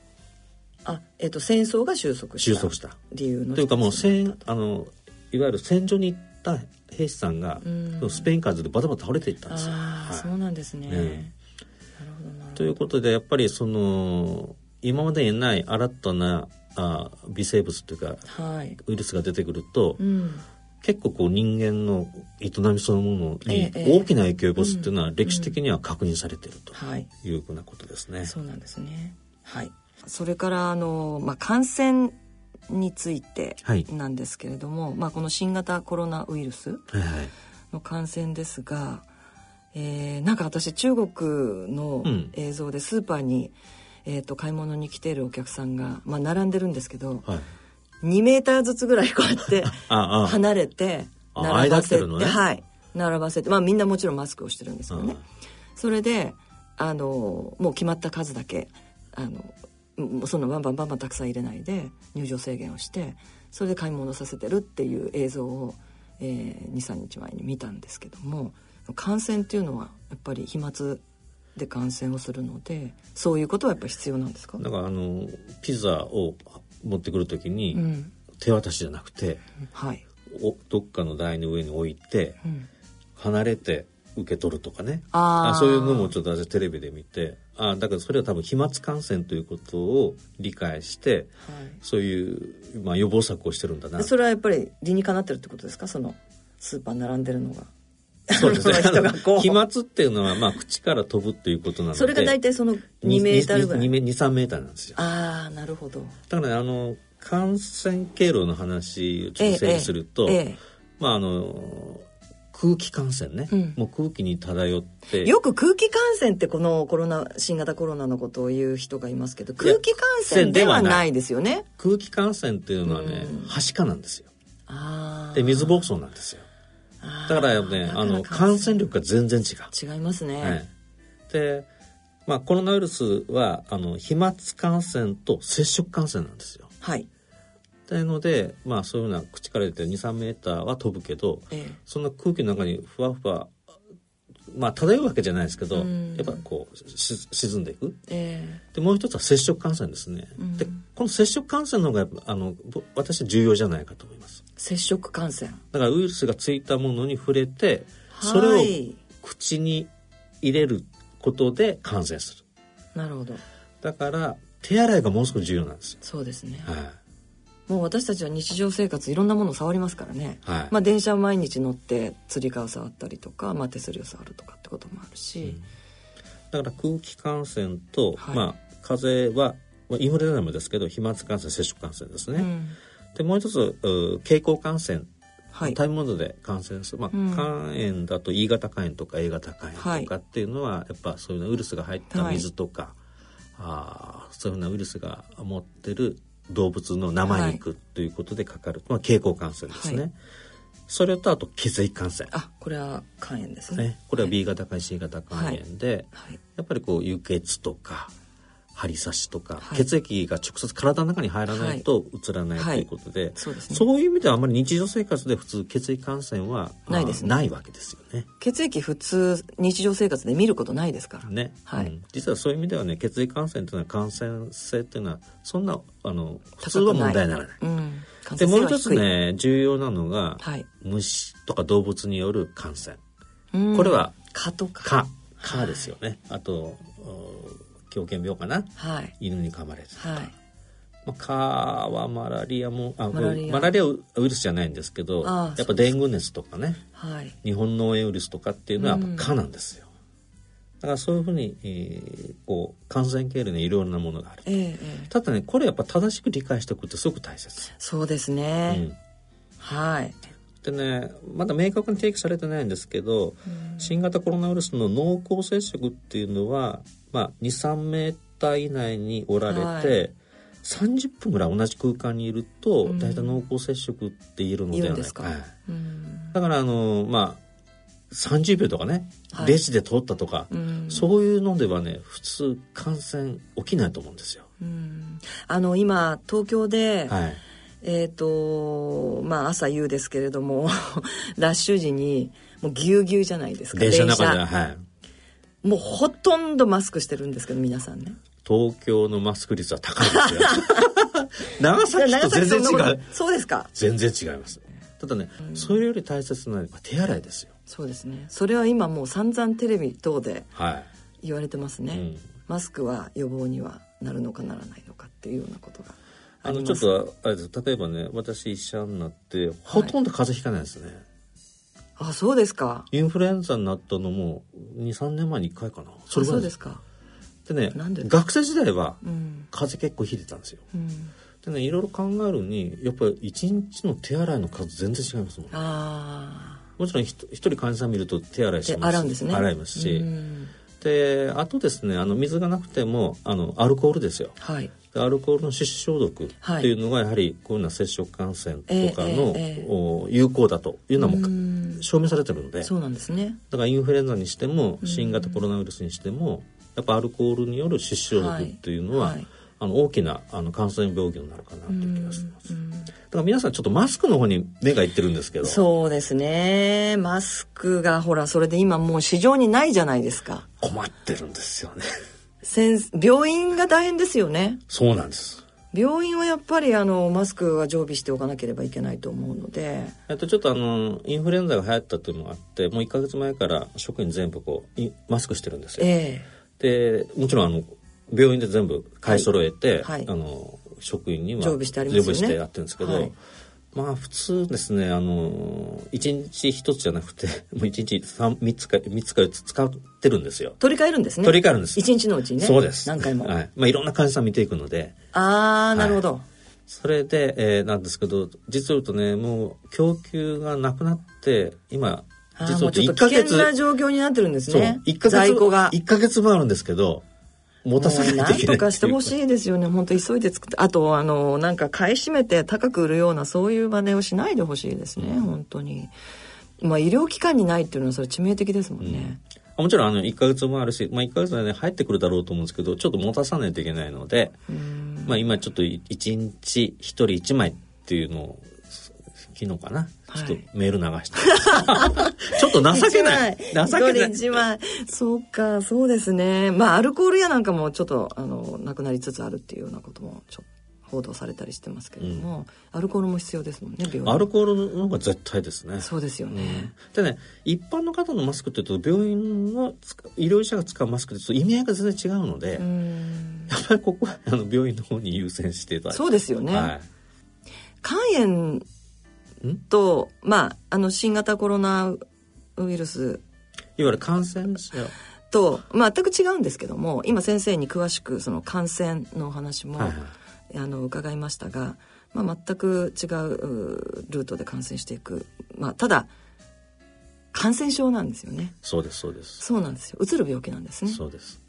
[SPEAKER 2] あ、えっ、ー、と戦争が収束
[SPEAKER 3] した。収束した
[SPEAKER 2] 理由の
[SPEAKER 3] というかもう戦あのいわゆる戦場に行った兵士さんが、スペイン風邪でバタバタ倒れていったんですよ。
[SPEAKER 2] あ、はい、そうなんですね。ねなる
[SPEAKER 3] ほどな。ということでやっぱりその今までにない新たなあ微生物というか、はい、ウイルスが出てくると、うん、結構こう人間の営みそのものに大きな影響を及ぼすっていうのは歴史的には確認されているというふうなことですね。
[SPEAKER 2] そうなんですね。はい。それからあのまあ感染についてなんですけれども、はい、まあこの新型コロナウイルスの感染ですが、はい、えー、なんか私中国の映像でスーパーに、うん、えっ、ー、と買い物に来ているお客さんがまあ並んでるんですけど。はい2メーターずつぐらいこうやって 離れて並ばせて、ね、はい。並ばせて。まあみんなもちろんマスクをしてるんですけどね。それであのもう決まった数だけあのそのバンバンバンバンたくさん入れないで入場制限をしてそれで買い物させてるっていう映像を、えー、23日前に見たんですけども感染っていうのはやっぱり飛沫で感染をするのでそういうことはやっぱ必要なんですか？
[SPEAKER 3] だからあのピザを持ってくる時に、うん、手渡しじゃなくて、はい、おどっかの台の上に置いて、うん、離れて受け取るとかね。あそういうのもちょっと私テレビで見てあだからそれは多分飛沫感染ということを理解して、はい、そういう、まあ、予防策をしてるんだな。
[SPEAKER 2] それはやっぱり理にかなってるってことですか？そのスーパー並んでるのが。
[SPEAKER 3] そうですね。飛沫っていうのは、まあ、口から飛ぶっていうことなので。
[SPEAKER 2] それが大体その2メーターぐらい。2, 2,
[SPEAKER 3] 2 3メーターなんですよ。
[SPEAKER 2] ああ、なるほど。
[SPEAKER 3] だからね、あの、感染経路の話をちょっと整理すると、えええ、まあ、あの、空気感染ね、うん、もう空気に漂って
[SPEAKER 2] よく空気感染ってこのコロナ新型コロナのことを言う人がいますけど空気感染ではないですよね
[SPEAKER 3] 空気感染っていうのはね、うん、はしかなんですよで水疱瘡なんですよだからねあの感染。力が全然違
[SPEAKER 2] う。違いますね、
[SPEAKER 3] はい、でまあコロナウイルスはあの飛沫感染と接触感染なんですよ。
[SPEAKER 2] はい。
[SPEAKER 3] なので、まあ、そういうような口から出て23メーターは飛ぶけど、ええ、そんな空気の中にふわふわまあ漂うわけじゃないですけど、やっぱこう沈んでいく、えー、でもう一つは接触感染ですね、でこの接触感染の方があの私は重要じゃないかと思います
[SPEAKER 2] 接触感染。
[SPEAKER 3] だからウイルスがついたものに触れてそれを口に入れることで感染する。
[SPEAKER 2] なるほど。
[SPEAKER 3] だから手洗いがもう少し重要なんですよ。
[SPEAKER 2] そうですね、
[SPEAKER 3] はい。
[SPEAKER 2] もう私たちは日常生活いろんなものを触りますからね、はい、まあ、電車毎日乗ってつり革触ったりとか、まあ、手すりを触るとかってこともあるし、うん、
[SPEAKER 3] だから空気感染と、はい、まあ風邪はインフルエンザもですけど飛沫感染接触感染ですね、うん、でもう一つ経口感染。はい、食べ物で感染する、まあ、うん、肝炎だと E 型肝炎とか A 型肝炎とかっていうのは、やっぱそういうウイルスが入った水とか、はい、あそういうふうなウイルスが持ってる動物の生肉ということでかかる、まあ、経口感染ですね。はい、それとあと血液感染。
[SPEAKER 2] あ、これは肝炎ですね。ね。
[SPEAKER 3] これは B 型か C 型肝炎で、やっぱりこう輸血とか、針刺しとか、はい、血液が直接体の中に入らないとうつらない、ということでそうですね、そういう意味ではあまり日常生活で普通血液感染はないです、ね、ないわけですよね。
[SPEAKER 2] 血液普通日常生活で見ることないですから。
[SPEAKER 3] ね。はい、うん、実はそういう意味ではね血液感染というのは感染性っていうのはそんなあの普通は問題にならない。うん、でもう一つね重要なのが、はい、虫とか動物による感染。これは
[SPEAKER 2] 蚊とか。
[SPEAKER 3] 蚊。蚊ですよね。あと狂犬病かな、はい、犬に噛まれてとか、はい。まあ、蚊はマラリアもあマラリア。マラリアウイルスじゃないんですけどやっぱデング熱とかね、はい、日本脳炎ウイルスとかっていうのはやっぱ蚊なんですよ。だからそういうふうに、えー、こう感染経路にいろんなものがある、えー、ただねこれやっぱ正しく理解しておくってすごく大切。
[SPEAKER 2] そうですね、うん、はい。
[SPEAKER 3] でねまだ明確に提起されてないんですけど、新型コロナウイルスの濃厚接触っていうのは、まあ、23メーター以内におられて、はい、30分ぐらい同じ空間にいると、うん、大体濃厚接触って言えるのではないか、はい、だからあのまあ30秒とかね、はい、レジで通ったとか、うん、そういうのではね普通感染起きないと思うんですよ。
[SPEAKER 2] うん、あの今東京で、はい。えっ、ー、とまあ朝夕ですけれども ラッシュ時にもうぎゅうぎゅうじゃないですか
[SPEAKER 3] 電車の中ではい
[SPEAKER 2] もうほとんどマスクしてるんですけど皆さんね。
[SPEAKER 3] 東京のマスク率は高いですよ。長崎と全然違う。
[SPEAKER 2] そうですか？
[SPEAKER 3] 全然違います。ただね、うん、それより大切なのは手洗いですよ。
[SPEAKER 2] そうですね。それは今もう散々テレビ等で言われてますね、はいうん、マスクは予防にはなるのかならないのかっていうようなことが
[SPEAKER 3] あのちょっとあれです。例えばね私医者になってほとんど風邪ひかないですね、
[SPEAKER 2] はい、あそうですか。
[SPEAKER 3] インフルエンザになったのも23年前に1回かな。
[SPEAKER 2] それそうですか。
[SPEAKER 3] でね学生時代は風邪結構ひいてたんですよ、うん、でねいろいろ考えるにやっぱり一日の手洗いの数全然違いますもん。あもちろん一人患者さん見ると手洗いします洗うんですね。洗いますし、であとですねあの水がなくてもあのアルコールですよ、はい、アルコールの手指消毒っていうのがやはりこういうような接触感染とかの、有効だというのも証明されてるので。
[SPEAKER 2] そうなんですね。
[SPEAKER 3] だからインフルエンザにしても新型コロナウイルスにしてもやっぱアルコールによる手指消毒っていうのは、はいはいあの大きなあの感染病気になるかなという気がします。だから皆さんちょっとマスクの方に目がいってるんですけど。
[SPEAKER 2] そうですね。マスクがほらそれで今もう市場にないじゃないですか。
[SPEAKER 3] 困ってるんですよね。
[SPEAKER 2] 病院が大変ですよね
[SPEAKER 3] そうなんです
[SPEAKER 2] 病院はやっぱりあのマスクは常備しておかなければいけないと思うので
[SPEAKER 3] えっとちょっとあのインフルエンザが流行ったというのがあってもう1か月前から職員全部こうマスクしてるんですよ、えー、でもちろんあの病院で全部買い揃えて、はいはい、あの職員には
[SPEAKER 2] 常備してありますよね
[SPEAKER 3] してやってるんですけど、はいまあ普通ですね、あの、一日一つじゃなくて、もう一日三、三つか、三つか四つ使ってるんですよ。
[SPEAKER 2] 取り替えるんですね。
[SPEAKER 3] 取り替えるんです。
[SPEAKER 2] 一日のうちにね。
[SPEAKER 3] そうです。
[SPEAKER 2] 何回も。
[SPEAKER 3] はい。まあいろんな患者さん見ていくので。
[SPEAKER 2] ああ、なるほど。はい、
[SPEAKER 3] それで、えー、なんですけど、実を言うとね、もう供給がなくなって、今、
[SPEAKER 2] 実を言うと1ヶ月。危険な状況になってるんですね。
[SPEAKER 3] 1。在庫が。1ヶ月もあるんですけど、持たさないといけな
[SPEAKER 2] とかしてほしいですよね。本当急いで作って。あとあのなんか買い占めて高く売るようなそういう真似をしないでほしいですね、うん、本当に。まあ医療機関にないっていうのはそれ致命的ですもんね、
[SPEAKER 3] うん、もちろんあの1か月もあるし、まあ、1か月でね入ってくるだろうと思うんですけどちょっと持たさないといけないので、まあ、今ちょっと1日1人1枚っていうのを昨日かな、ちょっとメール流して。ちょっと情けない。情けない。
[SPEAKER 2] 一枚。そうか、そうですね。まあ、アルコールやなんかもちょっと、あの、なくなりつつあるっていうようなことも、ちょっと。報道されたりしてますけれども、うん、アルコールも必要ですもんね
[SPEAKER 3] アルコールの方が絶対ですね
[SPEAKER 2] そうですよね、
[SPEAKER 3] うん、でね一般の方のマスクっていうと病院の医療者が使うマスクと意味合いが全然違うのでやっぱりここはあの病院の方に優先していただいて
[SPEAKER 2] そうですよね、はい肝炎と、まあ、あの、新型コロナウイルス。
[SPEAKER 3] いわゆる感染者。
[SPEAKER 2] と、まあ、全く違うんですけども、今先生に詳しくその感染のお話も、はいはい、あの、伺いましたが、まあ、全く違うルートで感染していく。まあ、ただ、感染症なんですよね。
[SPEAKER 3] そうです、そうです。
[SPEAKER 2] そうなんですよ。うつる病気なんですね。
[SPEAKER 3] そうです。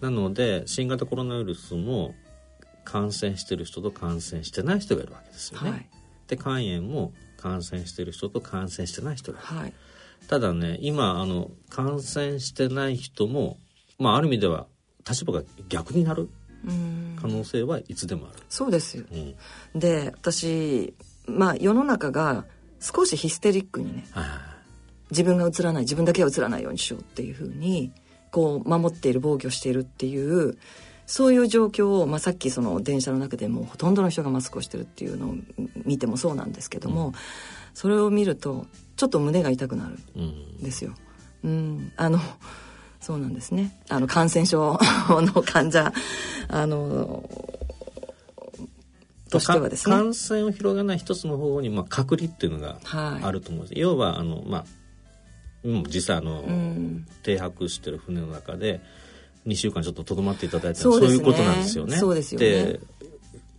[SPEAKER 3] なので、新型コロナウイルスも感染してる人と感染してない人がいるわけですよね。はい、で、肝炎も感染してる人と感染してない人が。はい、ただね、今、あの、感染してない人も、まあ、ある意味では立場が逆になる可能性はいつでもある。
[SPEAKER 2] そうですよ。うん、で、私、まあ、世の中が少しヒステリックにね、自分が映らない自分だけは映らないようにしようっていうふうにこう守っている防御しているっていうそういう状況を、まあ、さっきその電車の中でもほとんどの人がマスクをしてるっていうのを見てもそうなんですけども、うん、それを見るとちょっと胸が痛くなる。ん。ですよ。うん、うん、あのそうなんですね。あの感染症の患者あのとしてはです
[SPEAKER 3] ね。感染を広げない一つの方法に、まあ、隔離っていうのがあると思うんです、はい、要はあの、まあ、実際あの、うん、停泊してる船の中で2週間ちょっととどまっていただいたそう、ね,、いうことなんですよね。
[SPEAKER 2] そうですよね。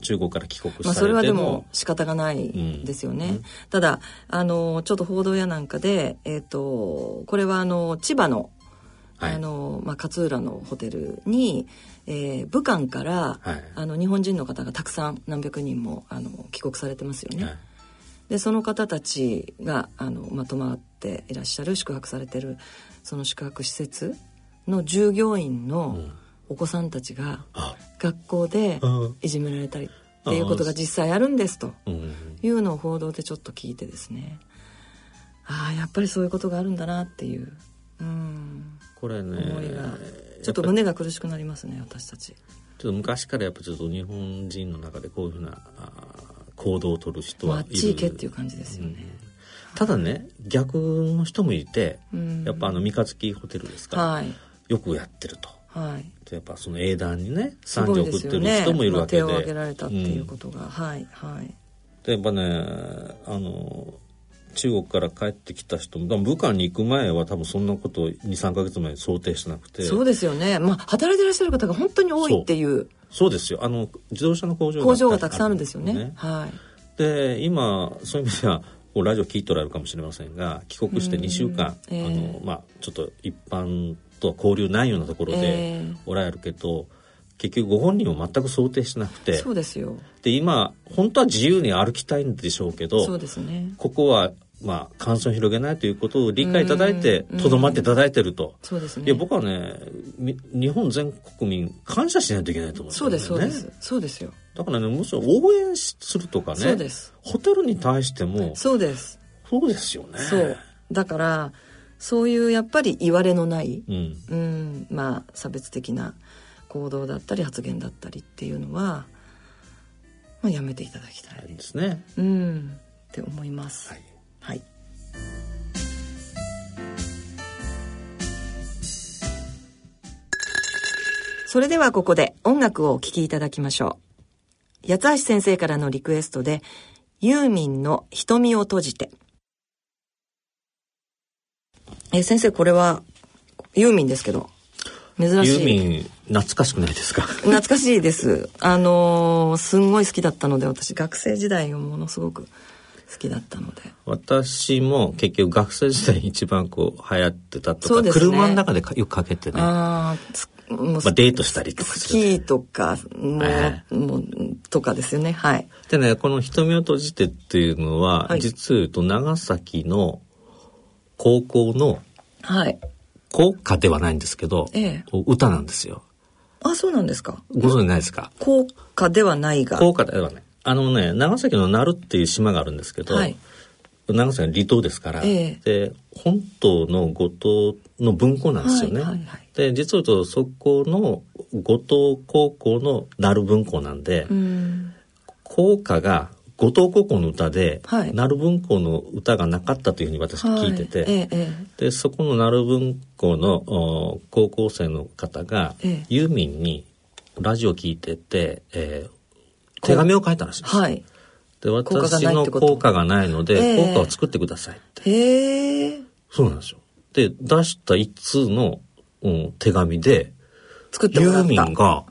[SPEAKER 3] 中国から帰国されても、
[SPEAKER 2] まあ、それはでも仕方がないですよね。うん、ただあのちょっと報道やなんかで、えーと、これはあの千葉のあのまあ、勝浦のホテルに、えー、武漢から、はい、あの日本人の方がたくさん何百人もあの帰国されてますよね。はい、でその方たちがあの、まあ、泊まっていらっしゃる宿泊されてるその宿泊施設の従業員のお子さんたちが学校でいじめられたりっていうことが実際あるんですというのを報道でちょっと聞いてですね。ああやっぱりそういうことがあるんだなっていう。うん。
[SPEAKER 3] これね
[SPEAKER 2] 思いがちょっと胸が苦しくなりますね私たち。
[SPEAKER 3] ちょっと昔からやっぱちょっと日本人の中でこういうふうな行動を取る人は
[SPEAKER 2] あっち行けっていう感じですよね。うん。
[SPEAKER 3] ただね逆の人もいて、やっぱあの三日月ホテルですか、はい、よくやってると。はい、やっぱその英断にね賛辞を送ってる人もいるわけで、ねまあ、手を
[SPEAKER 2] 挙げられたっていうことが、うん、はいはい。
[SPEAKER 3] でやっぱねあの中国から帰ってきた人も武漢に行く前は多分そんなこと23か月前に想定してなくて。
[SPEAKER 2] そうですよね。まあ働いてらっしゃる方が本当に多いっていう。
[SPEAKER 3] そう。ですよ。あの自動車の工場
[SPEAKER 2] が工場がたくさんあるんですよね、ね、はい。
[SPEAKER 3] で今そういう意味ではラジオ聞いておられるかもしれませんが帰国して2週間、えー、あのまあ、ちょっと一般とは交流ないようなところでおられるけど、えー、結局ご本人を全く想定しなくて
[SPEAKER 2] そうですよ
[SPEAKER 3] で今本当は自由に歩きたいんでしょうけど
[SPEAKER 2] そうです、ね、
[SPEAKER 3] ここはまあ、感染を広げないということを理解いただいて、とどまっていただいてると。
[SPEAKER 2] そうですね。
[SPEAKER 3] いや、僕はね、日本全国民、感謝しないといけないと思
[SPEAKER 2] うんですよね。そうです、そうです。そうですよ。
[SPEAKER 3] だからね、むしろ応援するとかね。
[SPEAKER 2] そうです。
[SPEAKER 3] ホテルに対しても。
[SPEAKER 2] そうです。
[SPEAKER 3] そうですよね。
[SPEAKER 2] そう。だから、そういうやっぱり言われのない、うん、うん、まあ、差別的な行動だったり発言だったりっていうのは、まあ、やめていただきたい。
[SPEAKER 3] ですね。
[SPEAKER 2] うん、って思います。はい。はい。それではここで音楽をお聴きいただきましょう。八橋先生からのリクエストで、ユーミンの瞳を閉じて。え、先生、これは、ユーミンですけど、珍しい。
[SPEAKER 3] ユーミン、懐かしくないですか？
[SPEAKER 2] 懐かしいです。あのー、すんごい好きだったので、私、学生時代をものすごく好きだったので。
[SPEAKER 3] 私も結局学生時代一番こう流行ってたとか、ね、車の中でよくかけてね。あまあ、デートしたりとか
[SPEAKER 2] スキーとかも,、えー、もとかですよねはい
[SPEAKER 3] でねこの「瞳を閉じて」っていうのは、はい、実と長崎の高校の
[SPEAKER 2] はい。
[SPEAKER 3] 校歌ではないんですけど、ええ、歌なんですよ。
[SPEAKER 2] あそうなんですか？
[SPEAKER 3] ご存知ないですか？
[SPEAKER 2] 校歌ではないが。
[SPEAKER 3] 校歌ではない。あのね長崎の鳴っていう島があるんですけど、はい。長崎の離島ですから、えー、で本島の五島の分校なんですよね。はいはいはい、で実は言うとそこの五島高校のなる分校なんで、ん。校歌が五島高校の歌で、はい、なる文校の歌がなかったというふうに私聞いてて、はい。ええ、でそこのなる文校の高校生の方が、え、ユーミンにラジオ聞いてて、えー、手紙を書いたらしいです。はい。で私の効果がないので、効果を作ってくださいって。
[SPEAKER 2] へえ。
[SPEAKER 3] そうなんですよ。で出した一通の、うん、手紙でユーミンが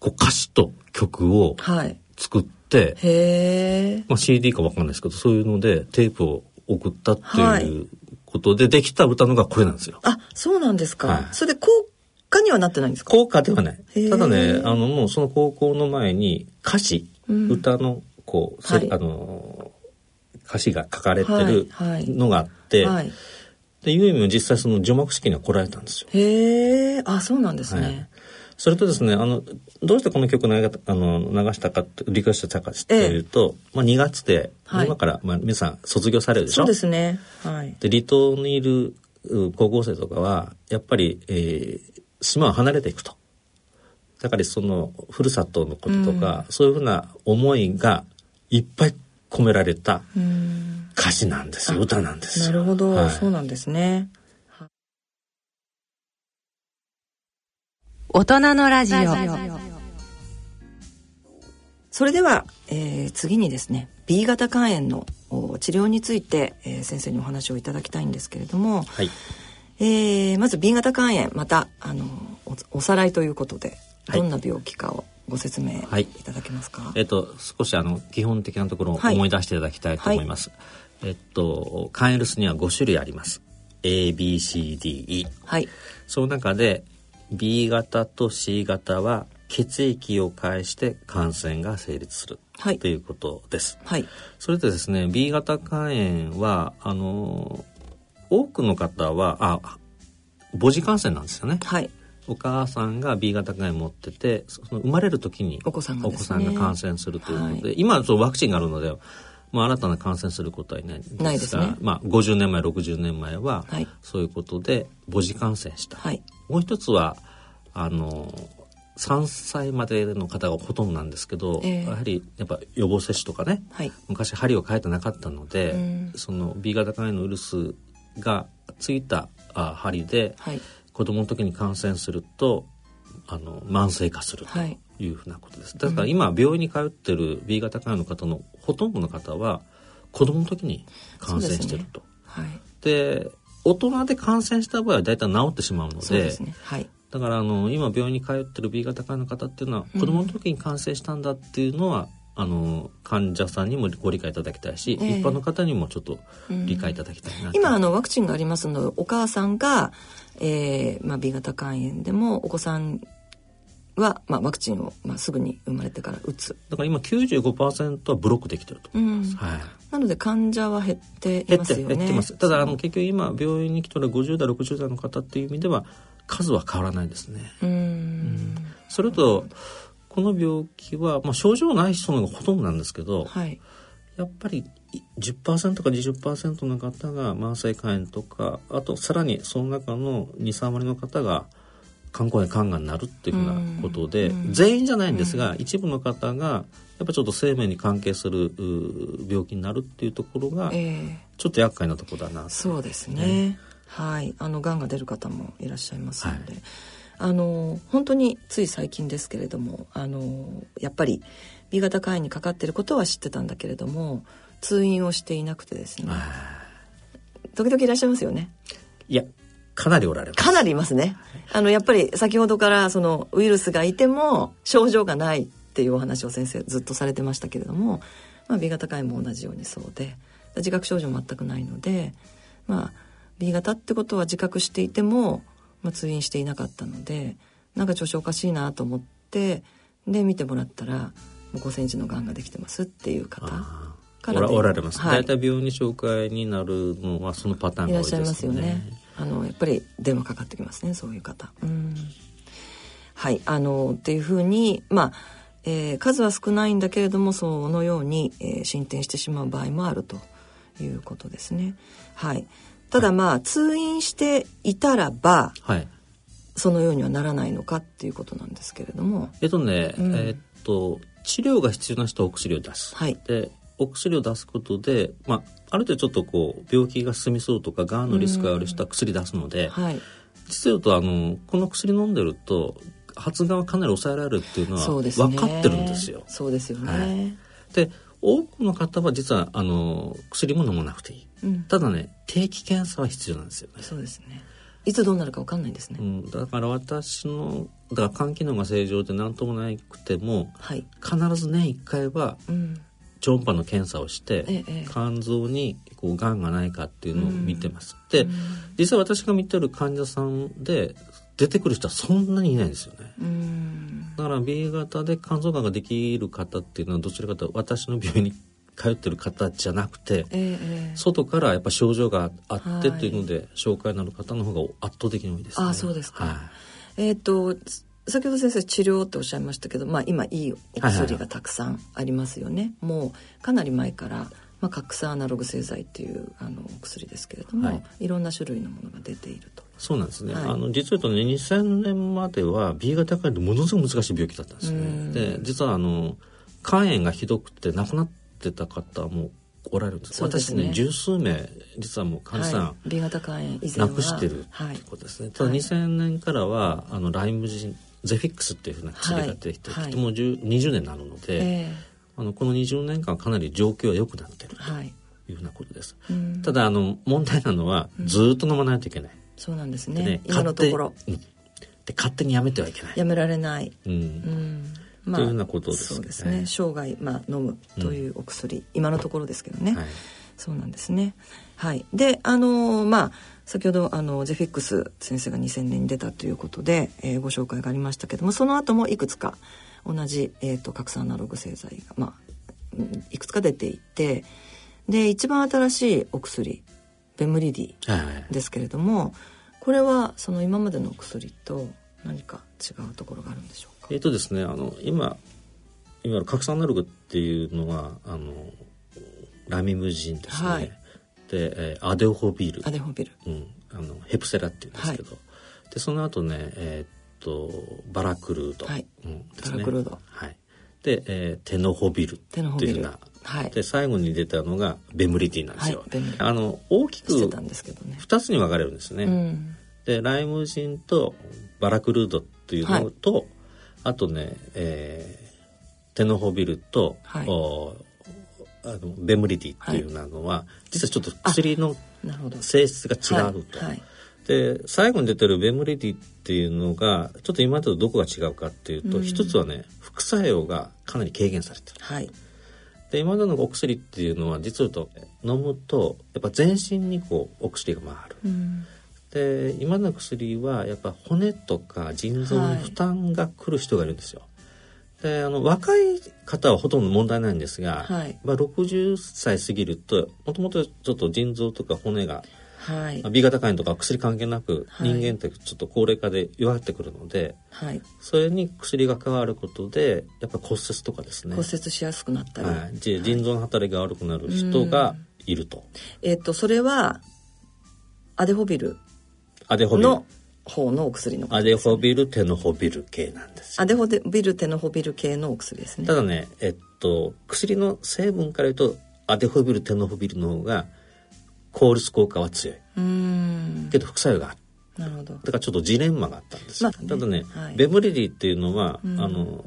[SPEAKER 3] こう歌詞と曲を作って、はい、
[SPEAKER 2] へ
[SPEAKER 3] まあ、CD かわかんないですけどそういうのでテープを送ったっていうことでできた歌のがこれなんですよ。
[SPEAKER 2] あそうなんですか、はい、それで効果にはなってないんですか？
[SPEAKER 3] 効果ではない。ただねあのもうその高校の前に歌詞、うん、歌のこう、はい、あの歌詞が書かれてるのがあって、はい。はいで、ユーミンは実際その除幕式には来られたんですよ。
[SPEAKER 2] へえ、あ、そうなんですね。はい、
[SPEAKER 3] それとですね、あの、どうしてこの曲流あの流したかって、リクエストしたかっていうと、えー、まあ2月で、はい、今から、まあ皆さん卒業されるでしょ？
[SPEAKER 2] そうですね。はい。
[SPEAKER 3] で、離島にいる高校生とかは、やっぱり、えー、島を離れていくと。だからその、ふるさとのこととか、うん、そういうふうな思いがいっぱい込められた、うん。歌詞なんですよ。歌なんです
[SPEAKER 2] なるほど、はい、そうなんですね
[SPEAKER 1] 大人のラジオ。
[SPEAKER 2] それでは、えー、次にですね B 型肝炎の治療について、えー、先生にお話をいただきたいんですけれども、はい。えー、まず B 型肝炎またあのおさらいということでどんな病気かをご説明い。ただけますか、はい、
[SPEAKER 3] えっ、と少しあの基本的なところを思い出していただきたいと思います、はい、えっとカンエルスには5種類あります。ABCDE
[SPEAKER 2] はい。
[SPEAKER 3] その中で B 型と C 型は血液を介して感染が成立する、はい、ということです。
[SPEAKER 2] はい、
[SPEAKER 3] それでですね B 型肝炎はあの多くの方はあ母子感染なんですよね。
[SPEAKER 2] はい、
[SPEAKER 3] お母さんが B 型肝炎持っててその生まれる時に
[SPEAKER 2] お子さんが、
[SPEAKER 3] ね,、さんが感染するということで、はい、今はワクチンがあるのでまあ、新たな感染することはいないんですが、ね、まあ、50年前60年前は、そういうことで母子感染した、
[SPEAKER 2] はい、
[SPEAKER 3] もう一つはあの3歳までの方がほとんどなんですけど、えー、やはりやっぱ予防接種とかね、
[SPEAKER 2] はい、
[SPEAKER 3] 昔針を変えてなかったので、うん、その B 型肝炎のウイルスがついたあ針で、はい、子供の時に感染するとあの慢性化するとい。うふうなことです。だから今病院に通ってる B 型肝炎の方のほとんどの方は子供の時に感染してると。
[SPEAKER 2] ね、はい、
[SPEAKER 3] で大人で感染した場合は大体治ってしまうので、
[SPEAKER 2] ね。はい、
[SPEAKER 3] だからあの今病院に通ってる B 型肝炎の方っていうのは、子供の時に感染したんだっていうのはあの患者さんにもご理解いただきたいし、えー、一般の方にもちょっと理解いただきたいな、
[SPEAKER 2] 今あのワクチンがありますのでお母さんが、えーまあ、B 型肝炎でもお子さんは、まあ、ワクチンを、まあ、すぐに生まれてから打つ。
[SPEAKER 3] だから今95%はブロックできてると。思います、うん、はい、
[SPEAKER 2] なので患者は減っていますよね。
[SPEAKER 3] 減ってます。ただあの結局今病院に来たら50代60代の方っていう意味では数は変わらないですね。
[SPEAKER 2] うん、
[SPEAKER 3] それとこの病気は、まあ、症状ない人のがほとんどなんですけど、
[SPEAKER 2] はい、
[SPEAKER 3] やっぱり10%か20%の方が慢性肝炎とかあとさらにその中の23割の方が肝硬変肝がんになるっていうふうなことで、うん、全員じゃないんですが、うん、一部の方がやっぱちょっと生命に関係する病気になるっていうところが、えー、ちょっと厄介なところだな
[SPEAKER 2] そうですね、はい。あのがんが出る方もいらっしゃいますので、はい、あの本当につい最近ですけれどもあのやっぱり B 型肝炎にかかってることは知ってたんだけれども通院をしていなくてですね。時々いらっしゃいますよね。
[SPEAKER 3] いやかなりおられます。
[SPEAKER 2] かなりいますね。あの、やっぱり先ほどからそのウイルスがいても症状がないっていうお話を先生ずっとされてましたけれども、まあ、B 型肝炎も同じようにそうで、自覚症状全くないので、まあ、B 型ってことは自覚していても、まあ、通院していなかったので、なんか調子おかしいなと思って、で、見てもらったら、もう5センチのがんができてますっていう方。
[SPEAKER 3] からおられます。はい、大体病院に紹介になるのはそのパターンが多いですね。いらっしゃいますよね。
[SPEAKER 2] あのやっぱり電話かかってきますねそういう方。うんはいあのっていうふうにまあ、えー、数は少ないんだけれどもそのように、えー、進展してしまう場合もあるということですね。はい、ただまあ、はい、通院していたらば、
[SPEAKER 3] はい、
[SPEAKER 2] そのようにはならないのかっていうことなんですけれども。
[SPEAKER 3] えっとね、うん、えー、っと治療が必要な人はお薬を出す。
[SPEAKER 2] はい、
[SPEAKER 3] でお薬を出すことで、まあ、ある程度ちょっとこう病気が進みそうとかがんのリスクがある人は薬出すので、
[SPEAKER 2] はい、
[SPEAKER 3] 実は言うとあのこの薬飲んでると発がんはかなり抑えられるっていうのは分かってるんですよ。
[SPEAKER 2] そうですよね、はい、
[SPEAKER 3] で多くの方は実はあの薬も飲まなくていい、うん、ただね定期検査は必要なんですよね。
[SPEAKER 2] そうですね。いつどうなるか分かんないんですね、う
[SPEAKER 3] ん、だから私のだから肝機能が正常で何ともなくても、はい、必ず年1回は、超音波の検査をして、ええ、肝臓にこうがんがないかっていうのを見てます。うん、で、実際私が見てる患者さんで出てくる人はそんなにいないんですよね。だから B 型で肝臓がんができる方っていうのはどちらかというと私の病院に通ってる方じゃなくて、えー、外からやっぱ症状があってというので、はい、紹介のある方の方が圧倒的に多いです、ね、
[SPEAKER 2] あそうですか。はい、えっ、ー、と先ほど先生治療っておっしゃいましたけど、まあ、今いいお薬がたくさんありますよね、はいはいはい、もうかなり前から、まあ、核酸アナログ製剤っていうあのお薬ですけれども、はい、いろんな種類のものが出ていると。
[SPEAKER 3] そうなんですね、はい、あの実は言うとね2000年までは B 型肝炎ってものすごく難しい病気だったんですね。で実はあの肝炎がひどくて亡くなってた方もおられるんです。私ね十数名実はもう患者さん、はい、
[SPEAKER 2] B 型肝炎以
[SPEAKER 3] 前なくしてるってことですね。はい、ただ2000年からはあのライムジンゼフィックスっていうふうな薬が出てきて、はい、もう20年になるので、えー、あのこの20年間かなり状況は良くなってるというふうなことです。ただあの問題なのはずっと飲まないといけない。
[SPEAKER 2] そうなんですね。ね今のところ。
[SPEAKER 3] うん、で勝手にやめてはいけない。
[SPEAKER 2] やめられない。
[SPEAKER 3] うん。うんまあ、というようなことです、
[SPEAKER 2] ね、そうですね。生涯まあ飲むというお薬、うん、今のところですけどね。はい、そうなんですね。はい。で、あのー、まあ先ほどあのゼフィックス先生が2000年に出たということで、えー、ご紹介がありましたけども、その後もいくつか同じえっ、ー、と核酸アナログ製剤がまあいくつか出ていて、で一番新しいお薬ベムリディですけれども。はいこれはその今までの薬と何か違うところがあるんでしょうか？
[SPEAKER 3] えっ、とですねあの今今の核酸アナログっていうのはあのラミムジンですね、はい、で、えー、アデホビル。
[SPEAKER 2] アデホビル、
[SPEAKER 3] うん、あのヘプセラっていうんですけど、はい、でその後ねえー、っとバラクルード、はい。
[SPEAKER 2] うん、ね。バラクルード。
[SPEAKER 3] はい。で、えー、テノホビルっていうのがはい、で最後に出たのがベムリティなんですよ。はい、あの大きく2つに分かれるんですね。うん、でライムジンとバラクルードっていうのと、はい、あとね、えー、テノホビルと、はい、おあのベムリティっていうのは、実はちょっと薬の性質が違うと。で最後に出てるベムリティっていうのがちょっと今までとどこが違うかっていうと、うん、一つはね副作用がかなり軽減されてる。はいで今までのお薬っていうのは実はと飲むとやっぱ全身にこうお薬が回る。うん、で今の薬はやっぱ骨とか腎臓に負担がくる人がいるんですよ。はい、であの若い方はほとんど問題ないんですが、はい、まあ、60歳過ぎるともともとちょっと腎臓とか骨がはい、B 型肝炎とか薬関係なく、人間ってちょっと高齢化で弱ってくるので、はい、それに薬が変わることでやっぱ骨折とかですね。
[SPEAKER 2] 骨折しやすくなったり、は
[SPEAKER 3] い、腎臓の働きが悪くなる人がいると。
[SPEAKER 2] えっ、ー、とそれはアデホビル
[SPEAKER 3] アデホビル。
[SPEAKER 2] の方のお薬の、
[SPEAKER 3] ね、アデホビルテノホビル系なんです
[SPEAKER 2] アデホビルテノホビル系のお薬ですね。
[SPEAKER 3] ただねえっと薬の成分から言うとアデホビルテノホビルの方が効率効果は強い。けど副作用がある。なるほど。だからちょっとジレンマがあったんです、まあね、ただね、はい、ベムリディっていうのは、あの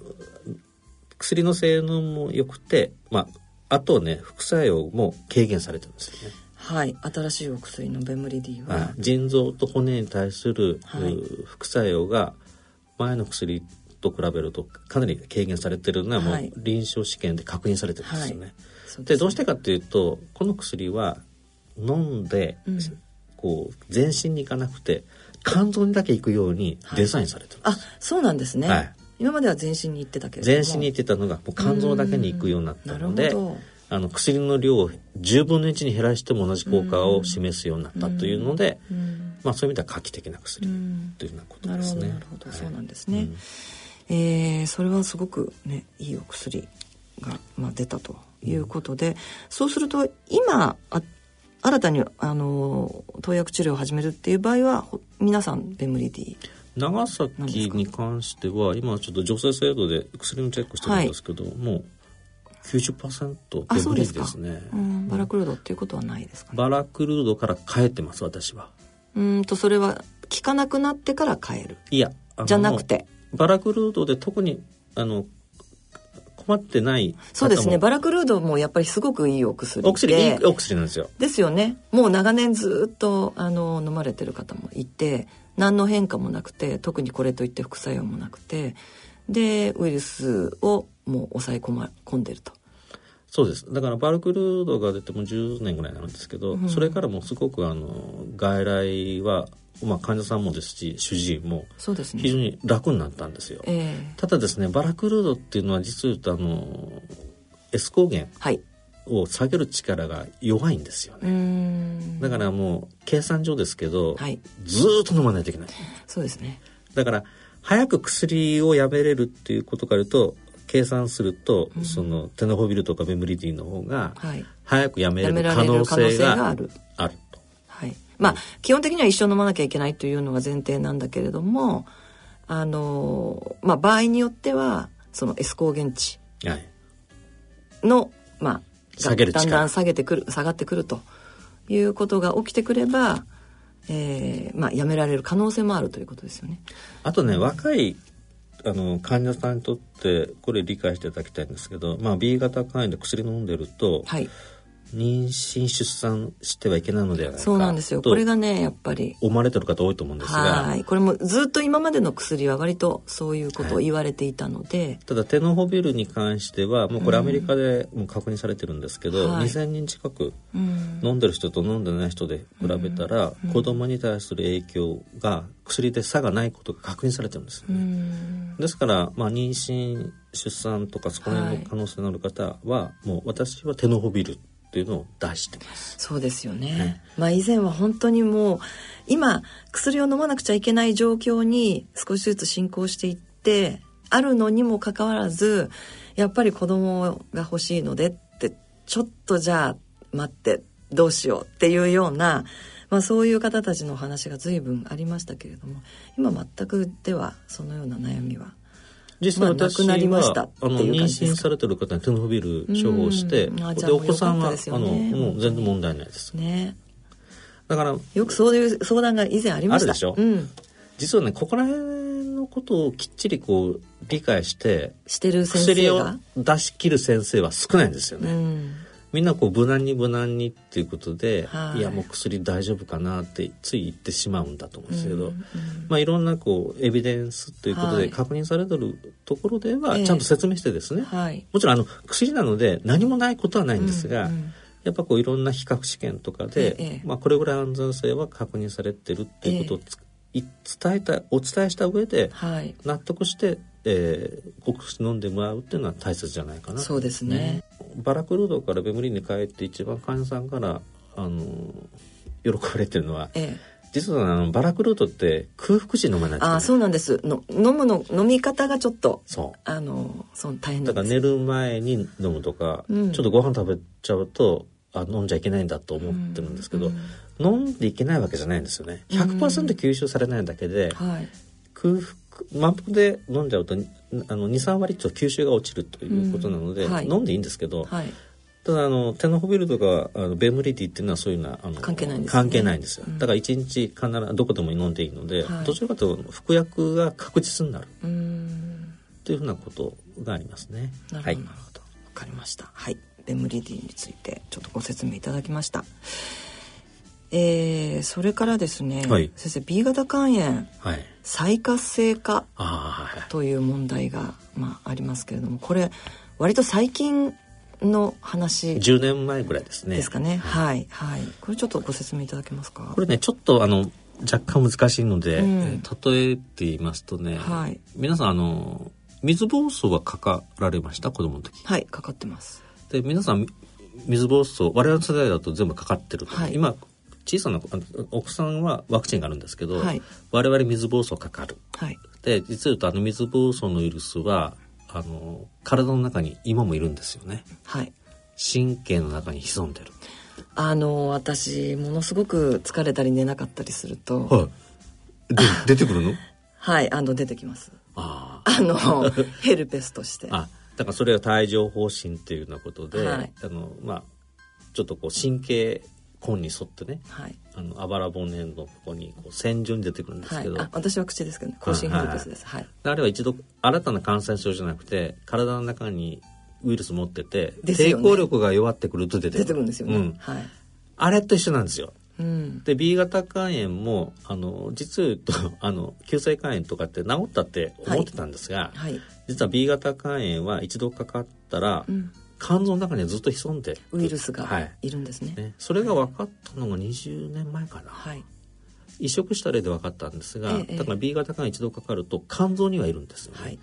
[SPEAKER 3] 薬の性能も良くて、まあ、あとね副作用も軽減されてるんですよね
[SPEAKER 2] はい。新しいお薬のベムリディは。
[SPEAKER 3] 腎臓と骨に対する、はい、副作用が前の薬と比べるとかなり軽減されてるのはもう臨床試験で確認されてるんですよね。はい、でどうしてかっていうとこの薬は飲んで、うん、こう全身に行かなくて肝臓にだけ行くようにデザインされてる、
[SPEAKER 2] はい、あそうなんですね、はい、今までは全身に行ってたけど
[SPEAKER 3] 全身に行ってたのがもう肝臓だけに行くようになったのであの薬の量を10分の1に減らしても同じ効果を示すようになったというので、まあ、そういう意味では画期的な薬というようなことですね。
[SPEAKER 2] なるほど、はい、そうなんですね、うん、えー、それはすごくねいいお薬が、まあ、出たということで、そうすると今あ新たにあの投薬治療を始めるっていう場合は皆さんベムリディ。
[SPEAKER 3] 長崎に関しては今ちょっと女性制度で薬のチェックしてるんですけど、はい、もう90%ベムリですね。
[SPEAKER 2] うん、バラクルードっていうことはないですか、ね、
[SPEAKER 3] バラクルードから変えてます私は。
[SPEAKER 2] うんとそれは効かなくなってから変える。
[SPEAKER 3] いや
[SPEAKER 2] じゃなくて？
[SPEAKER 3] バラクルードで特にあの困ってない
[SPEAKER 2] そうですね。バラクルードもやっぱりすごくいいお薬
[SPEAKER 3] お薬いいお薬なんですよ。
[SPEAKER 2] ですよね。もう長年ずっとあの飲まれてる方もいて何の変化もなくて特にこれといって副作用もなくて。でウイルスをもう抑え込ま込んでると。
[SPEAKER 3] そうです。だからバルクルードが出ても10年ぐらいなんですけど、うん、それからもすごくあの外来はまあ、患者さんもですし主治医も非常に楽になったんですよ、ねえ。ー、ただですねバラクルードっていうのは実を言うとあのエス抗原を下げる力が弱いんですよね、だからもう計算上ですけど、はい、ずっと飲まないといけない。
[SPEAKER 2] そうですね。
[SPEAKER 3] だから早く薬をやめれるっていうことから言うと計算すると、うん、そのテノホビルとかベムリディの方が早くやめれる可能性がある。あると。
[SPEAKER 2] はい。まあ、基本的には一生飲まなきゃいけないというのが前提なんだけれども、あの、まあ、場合によっては、そのエス抗原値の、はい、まあ、下げるだんだん下げてくる、下がってくるということが起きてくれば、えー、まあ、やめられる可能性もあるということですよね。
[SPEAKER 3] あとね、若いあの患者さんにとってこれ理解していただきたいんですけど、まあ、B 型肝炎で薬飲んでると、はい、妊娠出産してはいけないのではないか
[SPEAKER 2] そうなんですよ。これがねやっぱり。
[SPEAKER 3] 思われてる方多いと思うんですが
[SPEAKER 2] はい。これもずっと今までの薬は割とそういうことを言われていたので、はい、
[SPEAKER 3] ただテノホビルに関してはもうこれアメリカでもう確認されてるんですけど、うん、2,000人近く飲んでる人と飲んでない人で比べたら、うん、子供に対する影響が薬で差がないことが確認されてるんですよね、うん、ですから、まあ、妊娠出産とかそこら辺の可能性のある方は、はい、もう私はテノホビルっていうのを出してます。
[SPEAKER 2] そうですよね、ね、まあ以前は本当にもう今薬を飲まなくちゃいけない状況に少しずつ進行していってあるのにもかかわらずやっぱり子供が欲しいのでってちょっとじゃあ待ってどうしようっていうような、まあ、そういう方たちのお話が随分ありましたけれども今全くではそのような悩みは
[SPEAKER 3] 実際私は、まあ、あの妊娠されてる方にテノフビル処方して、でお子さんは、ね、あのもう全然問題ないです。ね。だから
[SPEAKER 2] よくそういう相談が以前ありました。
[SPEAKER 3] あるでしょ？うん、実はねここら辺のことをきっちりこう理解して
[SPEAKER 2] してる先生
[SPEAKER 3] が？薬を出し切る先生は少ないんですよね。うんみんなこう無難に無難にっていうことで、はい、いやもう薬大丈夫かなってつい言ってしまうんだと思うんですけど、うんうん、まあいろんなこうエビデンスということで確認されてるところではちゃんと説明してですね、はい、もちろんあの薬なので何もないことはないんですが、うんうん。やっぱこういろんな比較試験とかで、ええ、まあ、これぐらい安全性は確認されてるっていうことをえ、伝えたお伝えした上で、納得してえー、国飲んでもらうっていうのは大切じゃないかな。
[SPEAKER 2] そうですね、ね、
[SPEAKER 3] バラクルードからベムリンに帰って一番患者さんからあの喜ばれてるのは、ええ。実はあのバラクルートって空腹時飲まない
[SPEAKER 2] あそうなんです。の飲むの飲み方がちょっとそう。あのそう大変
[SPEAKER 3] だから寝る前に飲むとか、うん、ちょっとご飯食べちゃうとあ飲んじゃいけないんだと思ってるんですけど、うん、飲んでいけないわけじゃないんですよね。100%吸収されないだけで、うんはい、空腹満腹で飲んじゃうと23割ちょっと吸収が落ちるということなので、うんはい、飲んでいいんですけど、はい、ただあのテノホビルとかあのベムリティっていうのはそういうのはあの
[SPEAKER 2] 関係ないんです、ね、
[SPEAKER 3] 関係ないんですよ、うん、だから1日必ずどこでも飲んでいいので、はい、どちらかというと服薬が確実になる。というふうなことがありますね。
[SPEAKER 2] なるほど、はい、なるほど。わかりました。はい。ベムリティについてちょっとご説明いただきました。えー、それからですね、はい、先生 B 型肝炎、はい、再活性化という問題が、まあ、ありますけれどもこれ割と最近の話
[SPEAKER 3] 10年前ぐらいですね。
[SPEAKER 2] ですかね？はい。はいこれちょっとご説明いただけますか？
[SPEAKER 3] これねちょっとあの若干難しいので、うん、例えて言いますとね、はい、皆さんあの水疱瘡はかかられました？子供の時。
[SPEAKER 2] はいかかってます。
[SPEAKER 3] で皆さん水疱瘡我々の世代だと全部かかってると、はい、今小さなお子さんはワクチンがあるんですけど、はい、我々水疱瘡かかる、はい、で実は言うとあの水疱瘡のウイルスはあの体の中に今もいるんですよね、はい、神経の中に潜んでる。
[SPEAKER 2] あの私ものすごく疲れたり寝なかったりすると、は
[SPEAKER 3] い、で 出てくるの？
[SPEAKER 2] はいあの出てきます。ああのヘルペスとして。あ
[SPEAKER 3] だからそれは帯状疱疹っていうようなことで、はい、あのまあちょっとこう神経根に沿ってね、はい、あのあばら骨のここにこう線状に出てくるんですけど、はい、
[SPEAKER 2] 私は口ですけどね。口唇ヘルペスです、はい、
[SPEAKER 3] あれは一度新たな感染症じゃなくて体の中にウイルス持ってて、ね、抵抗力が弱ってくると出て
[SPEAKER 2] 出てくるんですよ。ね、うん、はい、
[SPEAKER 3] あれと一緒なんですよ。うん、で B 型肝炎もあの実を言うと あの急性肝炎とかって治ったって思ってたんですが、はい。はい、実は B 型肝炎は一度かかったら、うん、肝臓の中にはずっと潜んで
[SPEAKER 2] ウイルスがい。るんですね。
[SPEAKER 3] はい、ね。それが分かったのが20年前かな、はい、移植した例で分かったんですが、ええ、だから B 型肝炎一度かかると肝臓にはいるんですよね、はい。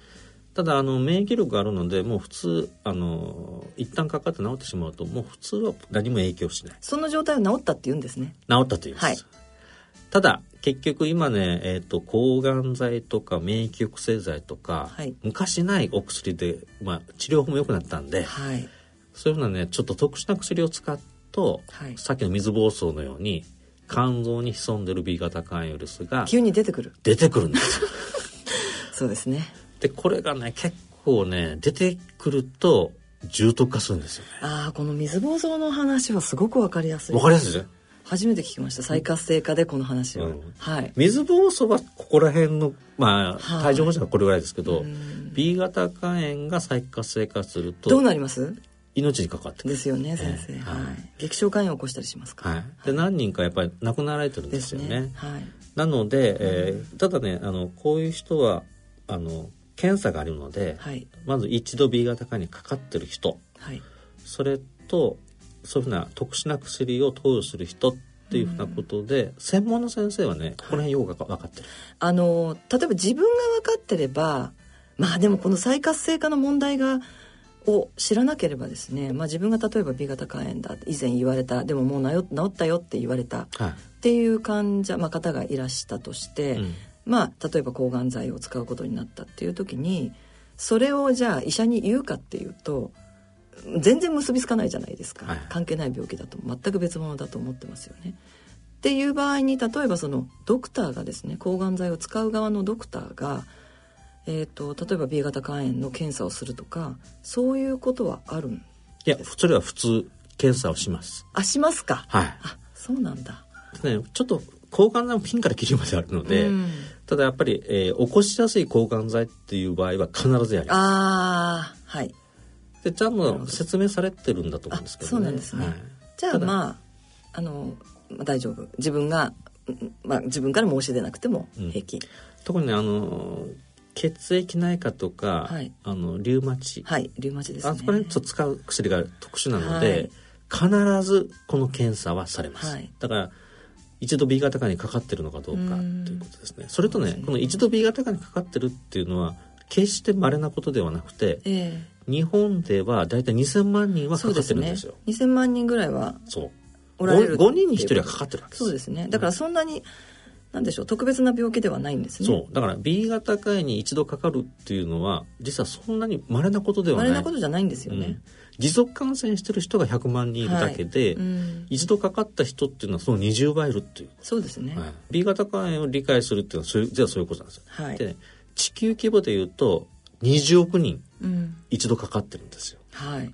[SPEAKER 3] ただあの免疫力があるのでもう普通あの一旦かかって治ってしまうともう普通は何も影響しない。
[SPEAKER 2] その状態は治ったって言うんですね。
[SPEAKER 3] 治ったと言います、はい、ただ結局今ね、えーと、抗がん剤とか免疫抑制剤とか、はい、昔ないお薬で、まあ、治療法も良くなったんで、はい、そういうふうなねちょっと特殊な薬を使うと、はい、さっきの水疱瘡のように肝臓に潜んでる B 型肝ウイルスが
[SPEAKER 2] 急に出てくる。
[SPEAKER 3] 出てくるんですよ。
[SPEAKER 2] そうですね。
[SPEAKER 3] でこれがね結構ね出てくると重篤化するんですよね。
[SPEAKER 2] ああこの水疱瘡の話はすごくわかりやすい。
[SPEAKER 3] わかりやすいですね
[SPEAKER 2] 初めて聞きました。再活性化でこの話を、うん、はい。
[SPEAKER 3] 水疱瘡はここら辺のまあ帯状疱疹はこれぐらいですけど、はい、B 型肝炎が再活性化すると
[SPEAKER 2] どうなります？
[SPEAKER 3] 命に関わって
[SPEAKER 2] ですよね先生、えー、はい、激症肝炎を起こしたりしますか、
[SPEAKER 3] はい、で何人かやっぱり亡くなられてるんですよね、ね、はい、なので、えー、ただねあのこういう人はあの検査があるので、はい、まず一度 B 型肝にかかってる人、はい、それとそういうふうな特殊な薬を投与する人っていうふうなことで、うん、専門の先生はねこの辺ようが分かってる。
[SPEAKER 2] あの例えば自分が分かってればまあでもこの再活性化の問題がを知らなければですね、まあ、自分が例えば B 型肝炎だ以前言われたでももう治ったよって言われた、はい、っていう患者、まあ、方がいらしたとして、うん、まあ例えば抗がん剤を使うことになったっていう時にそれをじゃあ医者に言うかっていうと全然結びつかないじゃないですか、はい、関係ない病気だと全く別物だと思ってますよね。っていう場合に例えばそのドクターがですね抗がん剤を使う側のドクターが、えーと、例えば B 型肝炎の検査をするとかそういうことはあるん
[SPEAKER 3] いやそれは普通検査をします。
[SPEAKER 2] あしますか。
[SPEAKER 3] はい。
[SPEAKER 2] あそうなんだ。
[SPEAKER 3] ね、ちょっと抗がん剤もピンからキリまであるので、うん、ただやっぱり、えー、起こしやすい抗がん剤っていう場合は必ずやります。
[SPEAKER 2] ああ、はい。
[SPEAKER 3] で、ちゃんと説明されてるんだと思うんですけど、
[SPEAKER 2] ね、そうなんですね。はい、じゃあまあ、あの、まあ、大丈夫。自分が、まあ、自分から申し出なくても平気。うん、
[SPEAKER 3] 特にね、あの、血液内科とか、はい、あのリウマチ、
[SPEAKER 2] はい、リウマチです、ね、
[SPEAKER 3] あそこにと使う薬が特殊なので、はい、必ずこの検査はされます。はい、だから一度 B 型化にかかってるのかどうかということですね。それとね、この一度 B 型化にかかってるっていうのは、決して稀なことではなくて、えー、日本では大体2000万人はかかってるんですよ。
[SPEAKER 2] すね、2000万人ぐらいは
[SPEAKER 3] そう。おられる 5, 5人に1人はかかってるわけです。
[SPEAKER 2] そうですね。だからそんなに、なんでしょう特別な病気ではないんですね。
[SPEAKER 3] そう。だから B 型肝炎に一度かかるっていうのは実はそんなに稀なことではない。
[SPEAKER 2] 稀なことじゃないんですよね。うん。
[SPEAKER 3] 持続感染してる人が100万人いるだけで、はい。うん、一度かかった人っていうのはその20倍いるっていう。
[SPEAKER 2] そうですね、はい、
[SPEAKER 3] B 型肝炎を理解するっていうのはそれじゃあそういうことなんですよ、はい、で、ね、地球規模でいうと20億人一度かかってるんですよ、うん、はい、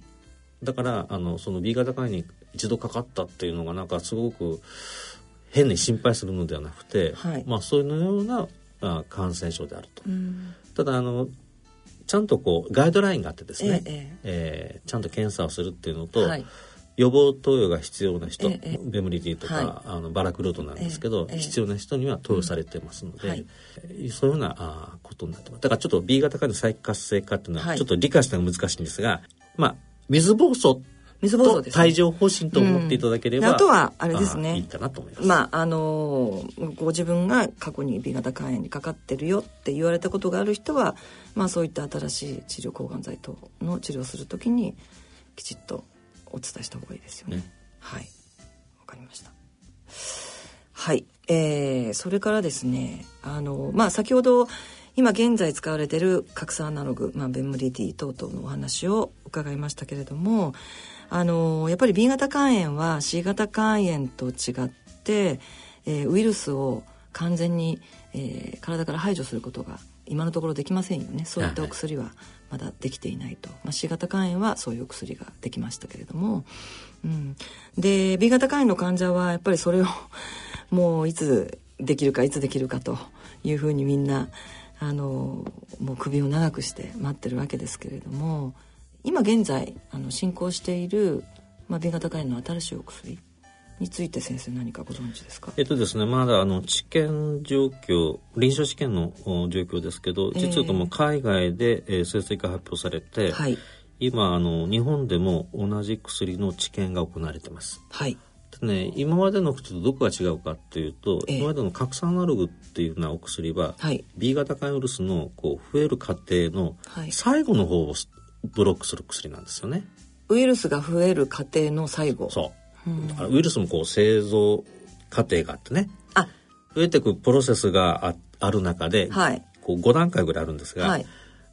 [SPEAKER 3] だからあのその B 型肝炎に一度かかったっていうのがなんかすごく変に心配するのではなくて、はい、まあそういうようなあ感染症であると、うん、ただあのちゃんとこうガイドラインがあってですね、ええ。えー、ちゃんと検査をするっていうのと、はい、予防投与が必要な人、ええ、ベムリティとか、はい、あのバラクロードなんですけど、必要な人には投与されてますので、うんはい、そういうようなあことになってます。だからちょっと B 型化の再活性化っていうのはちょっと理解したのが難しいんですが、まあ水疱瘡
[SPEAKER 2] 水疱瘡です、ね、
[SPEAKER 3] 帯状疱疹と思っていただければ、
[SPEAKER 2] うん、あとはあれですね。
[SPEAKER 3] いいかなと思います。
[SPEAKER 2] まああのご自分が過去に B 型肝炎にかかってるよって言われたことがある人はまあそういった新しい治療抗がん剤等の治療をするときにきちっとお伝えした方がいいですよね、ね、はい。わかりました。はい。えー、それからですねあのまあ先ほど今現在使われている核酸アナログ、まあ、ベンムリティ等々のお話を伺いましたけれどもあのやっぱり B 型肝炎は C 型肝炎と違って、えー、ウイルスを完全に、えー、体から排除することが今のところできませんよね。そういったお薬はまだできていないと、まあ、C 型肝炎はそういう薬ができましたけれども、うん、で B 型肝炎の患者はやっぱりそれを もういつできるかいつできるかというふうにみんなあのもう首を長くして待ってるわけですけれども。今現在あの進行している、まあ、B 型肝炎の新しいお薬について先生何かご存知ですか？
[SPEAKER 3] えっとですねまだあの治験状況臨床試験の状況ですけど実はとも海外で、えー、成績が発表されて、はい、今あの日本でも同じ薬の治験が行われてます。
[SPEAKER 2] はい。
[SPEAKER 3] ね、今までの薬とどこが違うかっていうと、えー、今までの核酸アナログっていうようなお薬は、はい、B 型肝ウイルスのこう増える過程の最後の方をブロックする薬なんですよね。
[SPEAKER 2] ウイルスが増える過程の最後。
[SPEAKER 3] そう、うん、ウイルスもこう製造過程があってね。あ。増えていくプロセスがあある中で、はい、こう5段階ぐらいあるんですが、はい、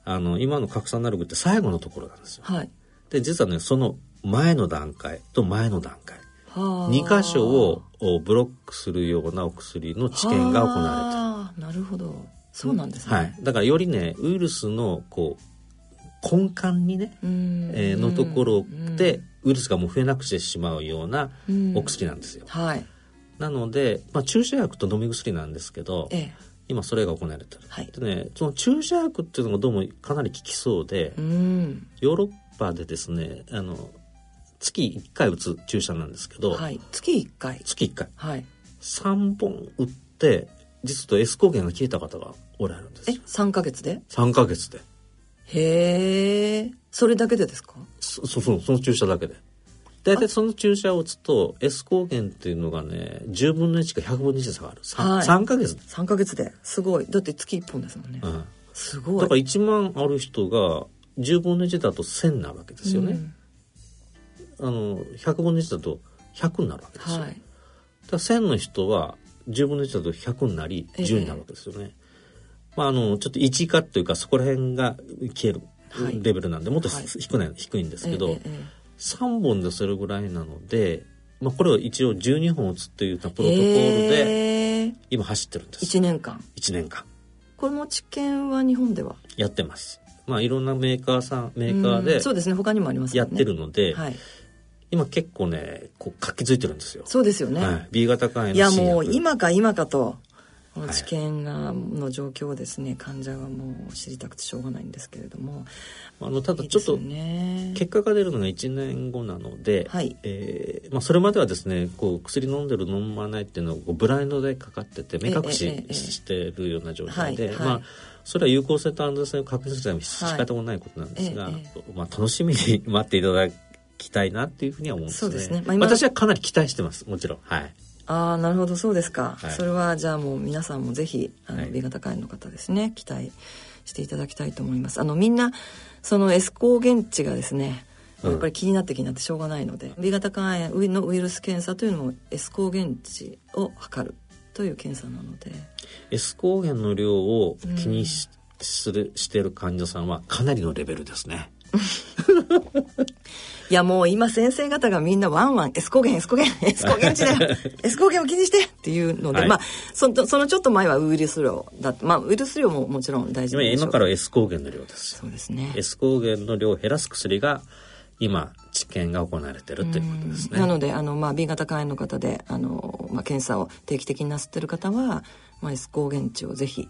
[SPEAKER 3] あの今の核酸アナログって最後のところなんですよ。はい、で実はねその前の段階と前の段階。2箇所をブロックするようなお薬の治験が行わ
[SPEAKER 2] れてる。なるほど。そうなんです
[SPEAKER 3] ね、はい、だからよりねウイルスのこう根幹にね、えー、のところでウイルスがもう増えなくしてしまうようなお薬なんですよ。
[SPEAKER 2] はい、
[SPEAKER 3] なので、まあ、注射薬と飲み薬なんですけど、ええ、今それが行われてる。はい、でねその注射薬っていうのがどうもかなり効きそうで、ヨーロッパでですねあの月1回打つ注射なんですけど、
[SPEAKER 2] はい、月1回。
[SPEAKER 3] 月1回、はい、3本打って実と S 抗原が消えた方がおられるんですえ
[SPEAKER 2] 3か月で
[SPEAKER 3] ？3か月で
[SPEAKER 2] へえそれだけでですか？
[SPEAKER 3] そそうその注射だけで。大体その注射を打つと S 抗原っていうのがね10分の1か100分の1下がる。3,、はい、3ヶ月。
[SPEAKER 2] 3か月で。すごい。だって月1本ですもんね、うん、すごい。
[SPEAKER 3] だから1万ある人が10分の1だと1000なわけですよね、うん。あの100分の1だと100になるわけですよ。はい、だ1000の人は10分の1だと100になり10になるわけですよね。えー、まあ、あのちょっと1以下というかそこら辺が消えるレベルなんで、もっと低,、はい、低いんですけど、えーえー、3本でそれぐらいなので、まあ、これを一応12本打つっていうプロトコールで今走ってるんです。
[SPEAKER 2] 1年間
[SPEAKER 3] ?1 年間。
[SPEAKER 2] この治験は日本では？
[SPEAKER 3] やってます。まあ、いろんなメーカーさんメーカーで
[SPEAKER 2] そうですね。他にもあります
[SPEAKER 3] やってるので、はい、今結構ねこう活気づいてるんですよ。
[SPEAKER 2] そうですよね、
[SPEAKER 3] はい、B 型肝炎
[SPEAKER 2] いやもう今か今かとこの治験がの状況をですね患者はもう知りたくてしょうがないんですけれども
[SPEAKER 3] あのただちょっと結果が出るのが1年後なので、はいえーまあ、それまではですねこう薬飲んでる飲まないっていうのをブラインドでかかってて目隠ししてるような状態で、まあそれは有効性と安全性を確認するために仕方もないことなんですが、まあ、楽しみに待っていただきたいなっていうふうには思うんですね。すね。まあ、私はかなり期待してます。もちろん。はい。
[SPEAKER 2] ああ、なるほど、そうですか。はい、それはじゃあもう皆さんもぜひ、あの、はい、B 型肝炎の方ですね、期待していただきたいと思います。あの、みんな、その S 抗原値がですね、やっぱり気になって気になってしょうがないので、うん、B 型肝炎のウイルス検査というのも S 抗原値を測るという検査なので
[SPEAKER 3] S 抗原の量を気にしうん、するしている患者さんはかなりのレベルですね。
[SPEAKER 2] いやもう今先生方がみんなワンワン S 抗原 S 抗原 S 抗原値だよ S 抗原を気にしてっていうので、はい、まあそのそのちょっと前はウイルス量だまあウイルス量ももちろん大事で
[SPEAKER 3] 今からは S 抗原の量です
[SPEAKER 2] そうですね。
[SPEAKER 3] S 抗原の量を減らす薬が今治験が行われてるということですね。
[SPEAKER 2] なのであの、まあ、B 型肝炎の方であの、まあ、検査を定期的になさってる方は、まあ、S 抗原値をぜひ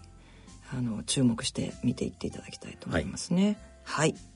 [SPEAKER 2] あの注目して見ていっていただきたいと思いますね。はい、はい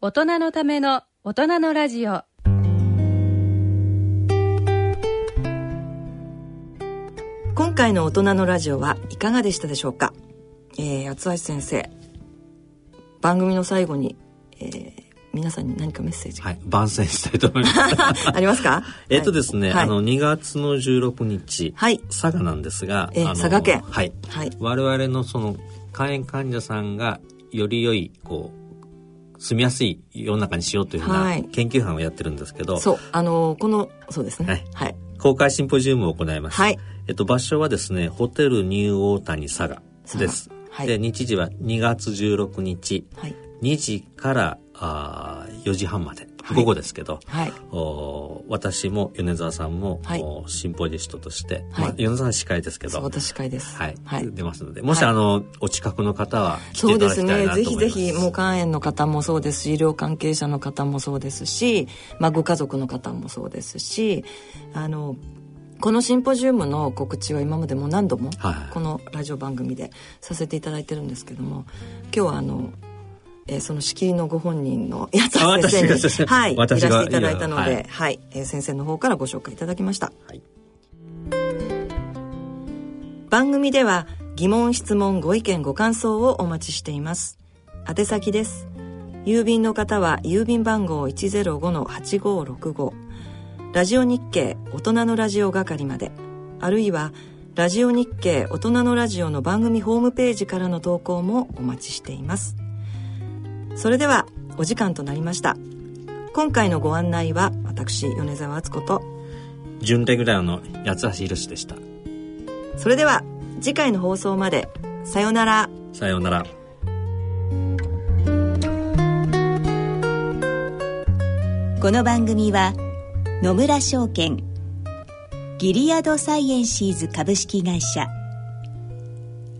[SPEAKER 1] 大人のための大人のラジオ。
[SPEAKER 2] 今回の大人のラジオはいかがでしたでしょうか、えー、八橋先生。番組の最後に、えー、皆さんに何かメッセージ
[SPEAKER 3] はい番宣したいと思います。
[SPEAKER 2] ありますか？
[SPEAKER 3] えっとですね、はい、あの2月の16日、はい、佐賀なんですが、
[SPEAKER 2] えー、佐賀県。
[SPEAKER 3] はい、はい、我々のその肝炎患者さんがより良いこう住みやすい世の中にしようというふうな研究班をやってるんですけど、はい、
[SPEAKER 2] そう。あのこのそうですね。はい、
[SPEAKER 3] 公開シンポジウムを行います。はい。えっと、場所はですね、ホテルニューオータニ佐賀です。はい、で、日時は2月16日、はい、2時からあ4時半まで。午後ですけど、はい、お私も米沢さんも、はい、おシンポジストとして、はい。まあ、米沢さん司会ですけど。
[SPEAKER 2] 私司会です、
[SPEAKER 3] はい。はい、出ますのでもし、あのお近くの方は
[SPEAKER 2] そうですね。ぜひぜひもう肝炎の方もそうですし医療関係者の方もそうですし、まあ、ご家族の方もそうですしあのこのシンポジウムの告知は今までも何度もこのラジオ番組でさせていただいてるんですけども今日はあの、えー、その仕切りのご本人のやつ先生に、はい、いらしていただいたので、はい。はいえー、先生の方からご紹介いただきました、はい、番組では疑問質問ご意見ご感想をお待ちしています。宛先です。郵便の方は郵便番号105-8565ラジオ日経大人のラジオ係まで。あるいはラジオ日経大人のラジオの番組ホームページからの投稿もお待ちしていますそれではお時間となりました。今回のご案内は私米沢敦子と
[SPEAKER 3] 準レギュラーの八橋宏でした。
[SPEAKER 2] それでは次回の放送までさようなら。
[SPEAKER 3] さようなら。
[SPEAKER 4] この番組は「野村証券ギリアドサイエンシーズ株式会社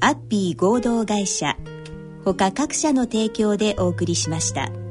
[SPEAKER 4] アッピー合同会社他各社の提供でお送りしました。